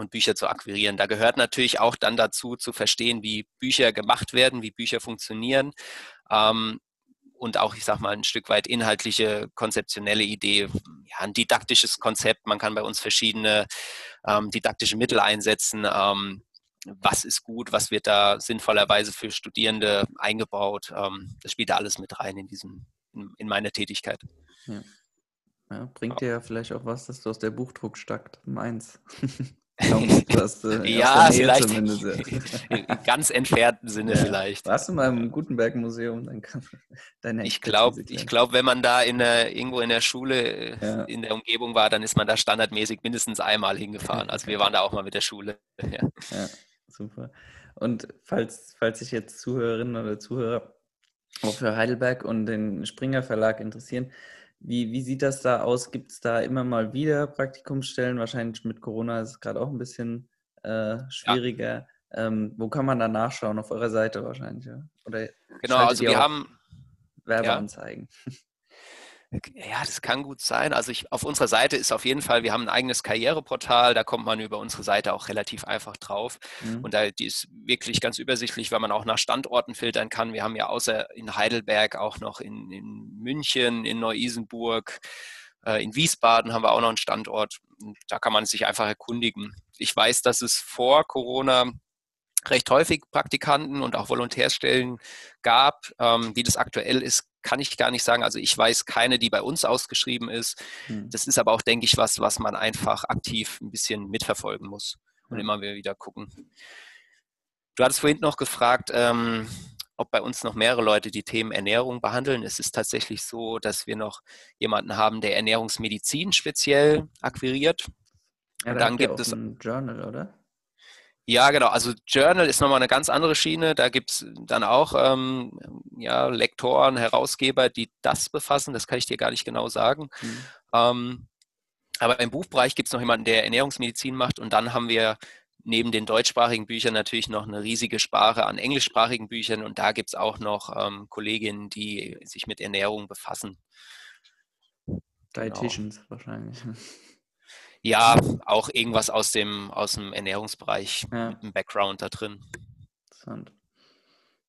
und Bücher zu akquirieren. Da gehört natürlich auch dann dazu zu verstehen, wie Bücher gemacht werden, wie Bücher funktionieren. Ähm, und auch, ich sag mal, ein Stück weit inhaltliche, konzeptionelle Idee, ja, ein didaktisches Konzept. Man kann bei uns verschiedene ähm, didaktische Mittel einsetzen. Ähm, was ist gut, was wird da sinnvollerweise für Studierende eingebaut? Ähm, das spielt da alles mit rein in diesem, in, in meine Tätigkeit. Ja. Ja, bringt dir ja vielleicht auch was, dass du aus der Buchdruckstadt Mainz <laughs> <laughs> Äh, ja, vielleicht im <laughs> ganz entfernten Sinne ja. vielleicht. Warst du mal im Gutenberg-Museum? Dann kann <laughs> deine ich glaube, glaub, wenn man da in der, irgendwo in der Schule ja. in der Umgebung war, dann ist man da standardmäßig mindestens einmal hingefahren. Also wir waren da auch mal mit der Schule. Ja, ja super. Und falls, falls sich jetzt Zuhörerinnen oder Zuhörer auch für Heidelberg und den Springer Verlag interessieren, wie, wie sieht das da aus? Gibt es da immer mal wieder Praktikumsstellen? Wahrscheinlich mit Corona ist es gerade auch ein bisschen äh, schwieriger. Ja. Ähm, wo kann man da nachschauen? Auf eurer Seite wahrscheinlich, ja? Oder genau, also wir haben Werbeanzeigen. Ja. <laughs> Ja, das kann gut sein. Also ich, auf unserer Seite ist auf jeden Fall, wir haben ein eigenes Karriereportal, da kommt man über unsere Seite auch relativ einfach drauf. Mhm. Und da, die ist wirklich ganz übersichtlich, weil man auch nach Standorten filtern kann. Wir haben ja außer in Heidelberg auch noch in, in München, in Neu-Isenburg, äh, in Wiesbaden haben wir auch noch einen Standort. Da kann man sich einfach erkundigen. Ich weiß, dass es vor Corona recht häufig Praktikanten und auch Volontärstellen gab. Ähm, wie das aktuell ist, kann ich gar nicht sagen. Also ich weiß keine, die bei uns ausgeschrieben ist. Hm. Das ist aber auch, denke ich, was, was man einfach aktiv ein bisschen mitverfolgen muss und immer wieder gucken. Du hattest vorhin noch gefragt, ähm, ob bei uns noch mehrere Leute die Themen Ernährung behandeln. Es ist tatsächlich so, dass wir noch jemanden haben, der Ernährungsmedizin speziell akquiriert. Ja, da dann gibt es ein Journal, oder? Ja, genau. Also Journal ist nochmal eine ganz andere Schiene. Da gibt es dann auch ähm, ja, Lektoren, Herausgeber, die das befassen. Das kann ich dir gar nicht genau sagen. Mhm. Ähm, aber im Buchbereich gibt es noch jemanden, der Ernährungsmedizin macht. Und dann haben wir neben den deutschsprachigen Büchern natürlich noch eine riesige Sprache an englischsprachigen Büchern. Und da gibt es auch noch ähm, Kolleginnen, die sich mit Ernährung befassen. Dietitians genau. wahrscheinlich. Ja, auch irgendwas aus dem, aus dem Ernährungsbereich ja. mit dem Background da drin. Interessant.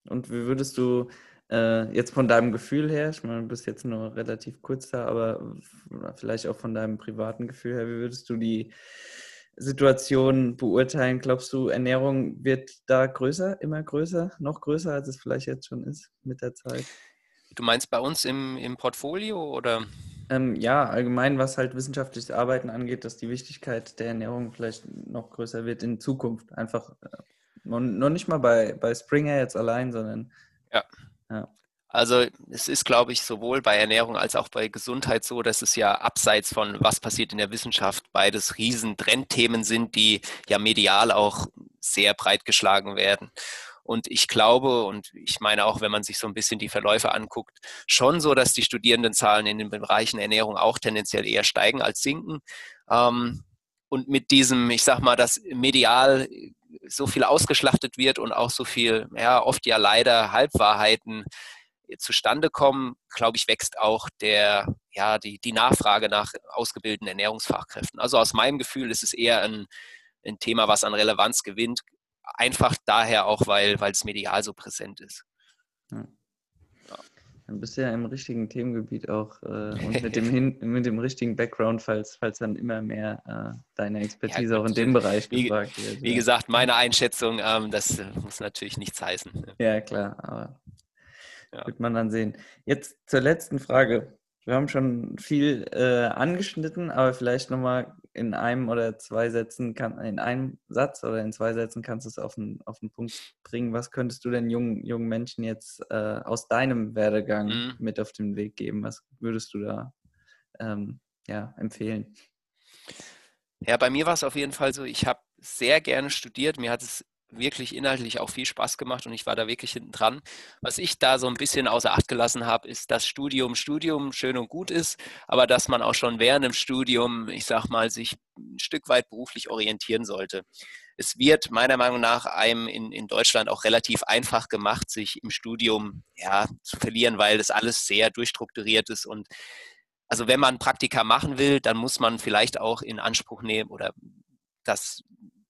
Und wie würdest du äh, jetzt von deinem Gefühl her, ich meine, du bist jetzt nur relativ kurz da, aber vielleicht auch von deinem privaten Gefühl her, wie würdest du die Situation beurteilen? Glaubst du, Ernährung wird da größer, immer größer, noch größer, als es vielleicht jetzt schon ist mit der Zeit? Du meinst bei uns im, im Portfolio oder? Ähm, ja, allgemein, was halt wissenschaftliches Arbeiten angeht, dass die Wichtigkeit der Ernährung vielleicht noch größer wird in Zukunft. Einfach äh, noch, noch nicht mal bei, bei Springer jetzt allein, sondern. Ja. ja. Also es ist, glaube ich, sowohl bei Ernährung als auch bei Gesundheit so, dass es ja abseits von was passiert in der Wissenschaft beides riesen Trendthemen sind, die ja medial auch sehr breit geschlagen werden. Und ich glaube, und ich meine auch, wenn man sich so ein bisschen die Verläufe anguckt, schon so, dass die Studierendenzahlen in den Bereichen Ernährung auch tendenziell eher steigen als sinken. Ähm, und mit diesem, ich sag mal, dass medial so viel ausgeschlachtet wird und auch so viel, ja, oft ja leider Halbwahrheiten zustande kommen, glaube ich, wächst auch der, ja, die, die Nachfrage nach ausgebildeten Ernährungsfachkräften. Also aus meinem Gefühl ist es eher ein, ein Thema, was an Relevanz gewinnt, einfach daher auch, weil, es medial so präsent ist. Ja. Dann bist du ja im richtigen Themengebiet auch äh, und mit <laughs> dem, hin, mit dem richtigen Background, falls, falls dann immer mehr äh, deine Expertise ja, auch in dem Bereich wie, gefragt wird. Wie ja. gesagt, meine Einschätzung, ähm, das äh, muss natürlich nichts heißen. Ja, klar, aber ja. wird man dann sehen. Jetzt zur letzten Frage. Wir haben schon viel äh, angeschnitten, aber vielleicht nochmal in einem oder zwei Sätzen, kann, in einem Satz oder in zwei Sätzen kannst du es auf den, auf den Punkt bringen. Was könntest du denn jungen, jungen Menschen jetzt äh, aus deinem Werdegang mhm. mit auf den Weg geben? Was würdest du da ähm, ja, empfehlen? Ja, bei mir war es auf jeden Fall so, ich habe sehr gerne studiert. Mir hat es wirklich inhaltlich auch viel Spaß gemacht und ich war da wirklich hinten dran. Was ich da so ein bisschen außer Acht gelassen habe, ist, dass Studium Studium schön und gut ist, aber dass man auch schon während dem Studium, ich sag mal, sich ein Stück weit beruflich orientieren sollte. Es wird meiner Meinung nach einem in, in Deutschland auch relativ einfach gemacht, sich im Studium ja, zu verlieren, weil das alles sehr durchstrukturiert ist und also wenn man Praktika machen will, dann muss man vielleicht auch in Anspruch nehmen oder das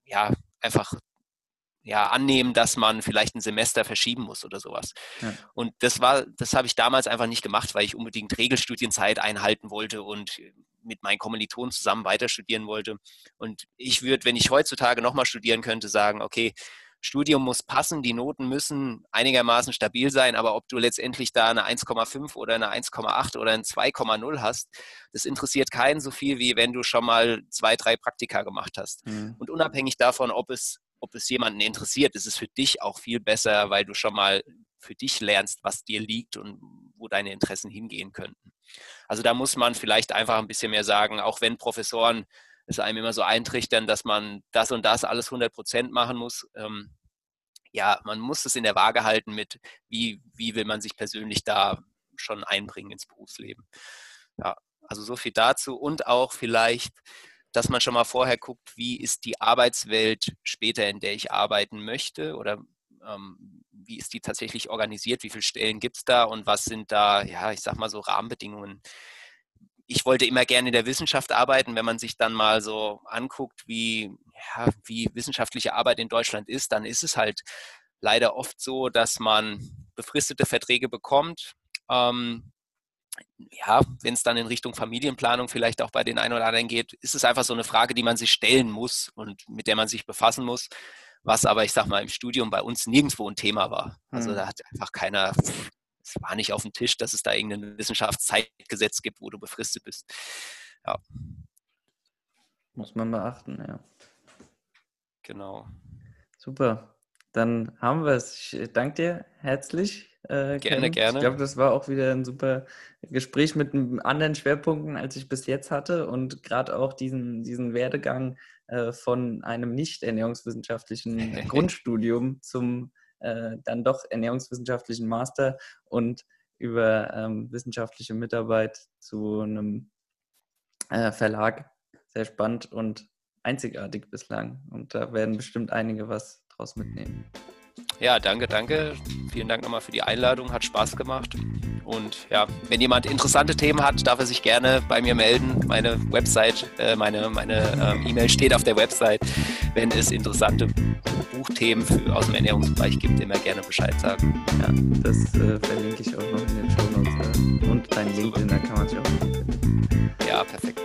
ja einfach ja, annehmen, dass man vielleicht ein Semester verschieben muss oder sowas. Ja. Und das war, das habe ich damals einfach nicht gemacht, weil ich unbedingt Regelstudienzeit einhalten wollte und mit meinen Kommilitonen zusammen weiter studieren wollte. Und ich würde, wenn ich heutzutage nochmal studieren könnte, sagen, okay, Studium muss passen, die Noten müssen einigermaßen stabil sein, aber ob du letztendlich da eine 1,5 oder eine 1,8 oder ein 2,0 hast, das interessiert keinen so viel, wie wenn du schon mal zwei, drei Praktika gemacht hast. Mhm. Und unabhängig davon, ob es ob es jemanden interessiert, ist es für dich auch viel besser, weil du schon mal für dich lernst, was dir liegt und wo deine Interessen hingehen könnten. Also da muss man vielleicht einfach ein bisschen mehr sagen, auch wenn Professoren es einem immer so eintrichtern, dass man das und das alles 100 Prozent machen muss. Ähm, ja, man muss es in der Waage halten mit, wie, wie will man sich persönlich da schon einbringen ins Berufsleben. Ja, also so viel dazu und auch vielleicht dass man schon mal vorher guckt, wie ist die Arbeitswelt später, in der ich arbeiten möchte oder ähm, wie ist die tatsächlich organisiert, wie viele Stellen gibt es da und was sind da, ja, ich sag mal so Rahmenbedingungen. Ich wollte immer gerne in der Wissenschaft arbeiten. Wenn man sich dann mal so anguckt, wie, ja, wie wissenschaftliche Arbeit in Deutschland ist, dann ist es halt leider oft so, dass man befristete Verträge bekommt, ähm, ja, wenn es dann in Richtung Familienplanung vielleicht auch bei den einen oder anderen geht, ist es einfach so eine Frage, die man sich stellen muss und mit der man sich befassen muss, was aber, ich sag mal, im Studium bei uns nirgendwo ein Thema war. Also hm. da hat einfach keiner, es war nicht auf dem Tisch, dass es da irgendein Wissenschaftszeitgesetz gibt, wo du befristet bist. Ja. Muss man beachten, ja. Genau. Super. Dann haben wir es. Ich danke dir herzlich äh, gerne, gerne. Ich glaube, das war auch wieder ein super Gespräch mit anderen Schwerpunkten, als ich bis jetzt hatte und gerade auch diesen, diesen Werdegang äh, von einem nicht ernährungswissenschaftlichen <laughs> Grundstudium zum äh, dann doch ernährungswissenschaftlichen Master und über ähm, wissenschaftliche Mitarbeit zu einem äh, Verlag. Sehr spannend und einzigartig bislang. Und da werden bestimmt einige was draus mitnehmen ja, danke, danke. Vielen Dank nochmal für die Einladung. Hat Spaß gemacht. Und ja, wenn jemand interessante Themen hat, darf er sich gerne bei mir melden. Meine Website, äh, meine, meine ähm, E-Mail steht auf der Website. Wenn es interessante Buchthemen für, aus dem Ernährungsbereich gibt, immer gerne Bescheid sagen. Ja, das äh, verlinke ich auch noch in den Show Notes. Äh, und dein Link, da kann man sich auch finden. Ja, perfekt.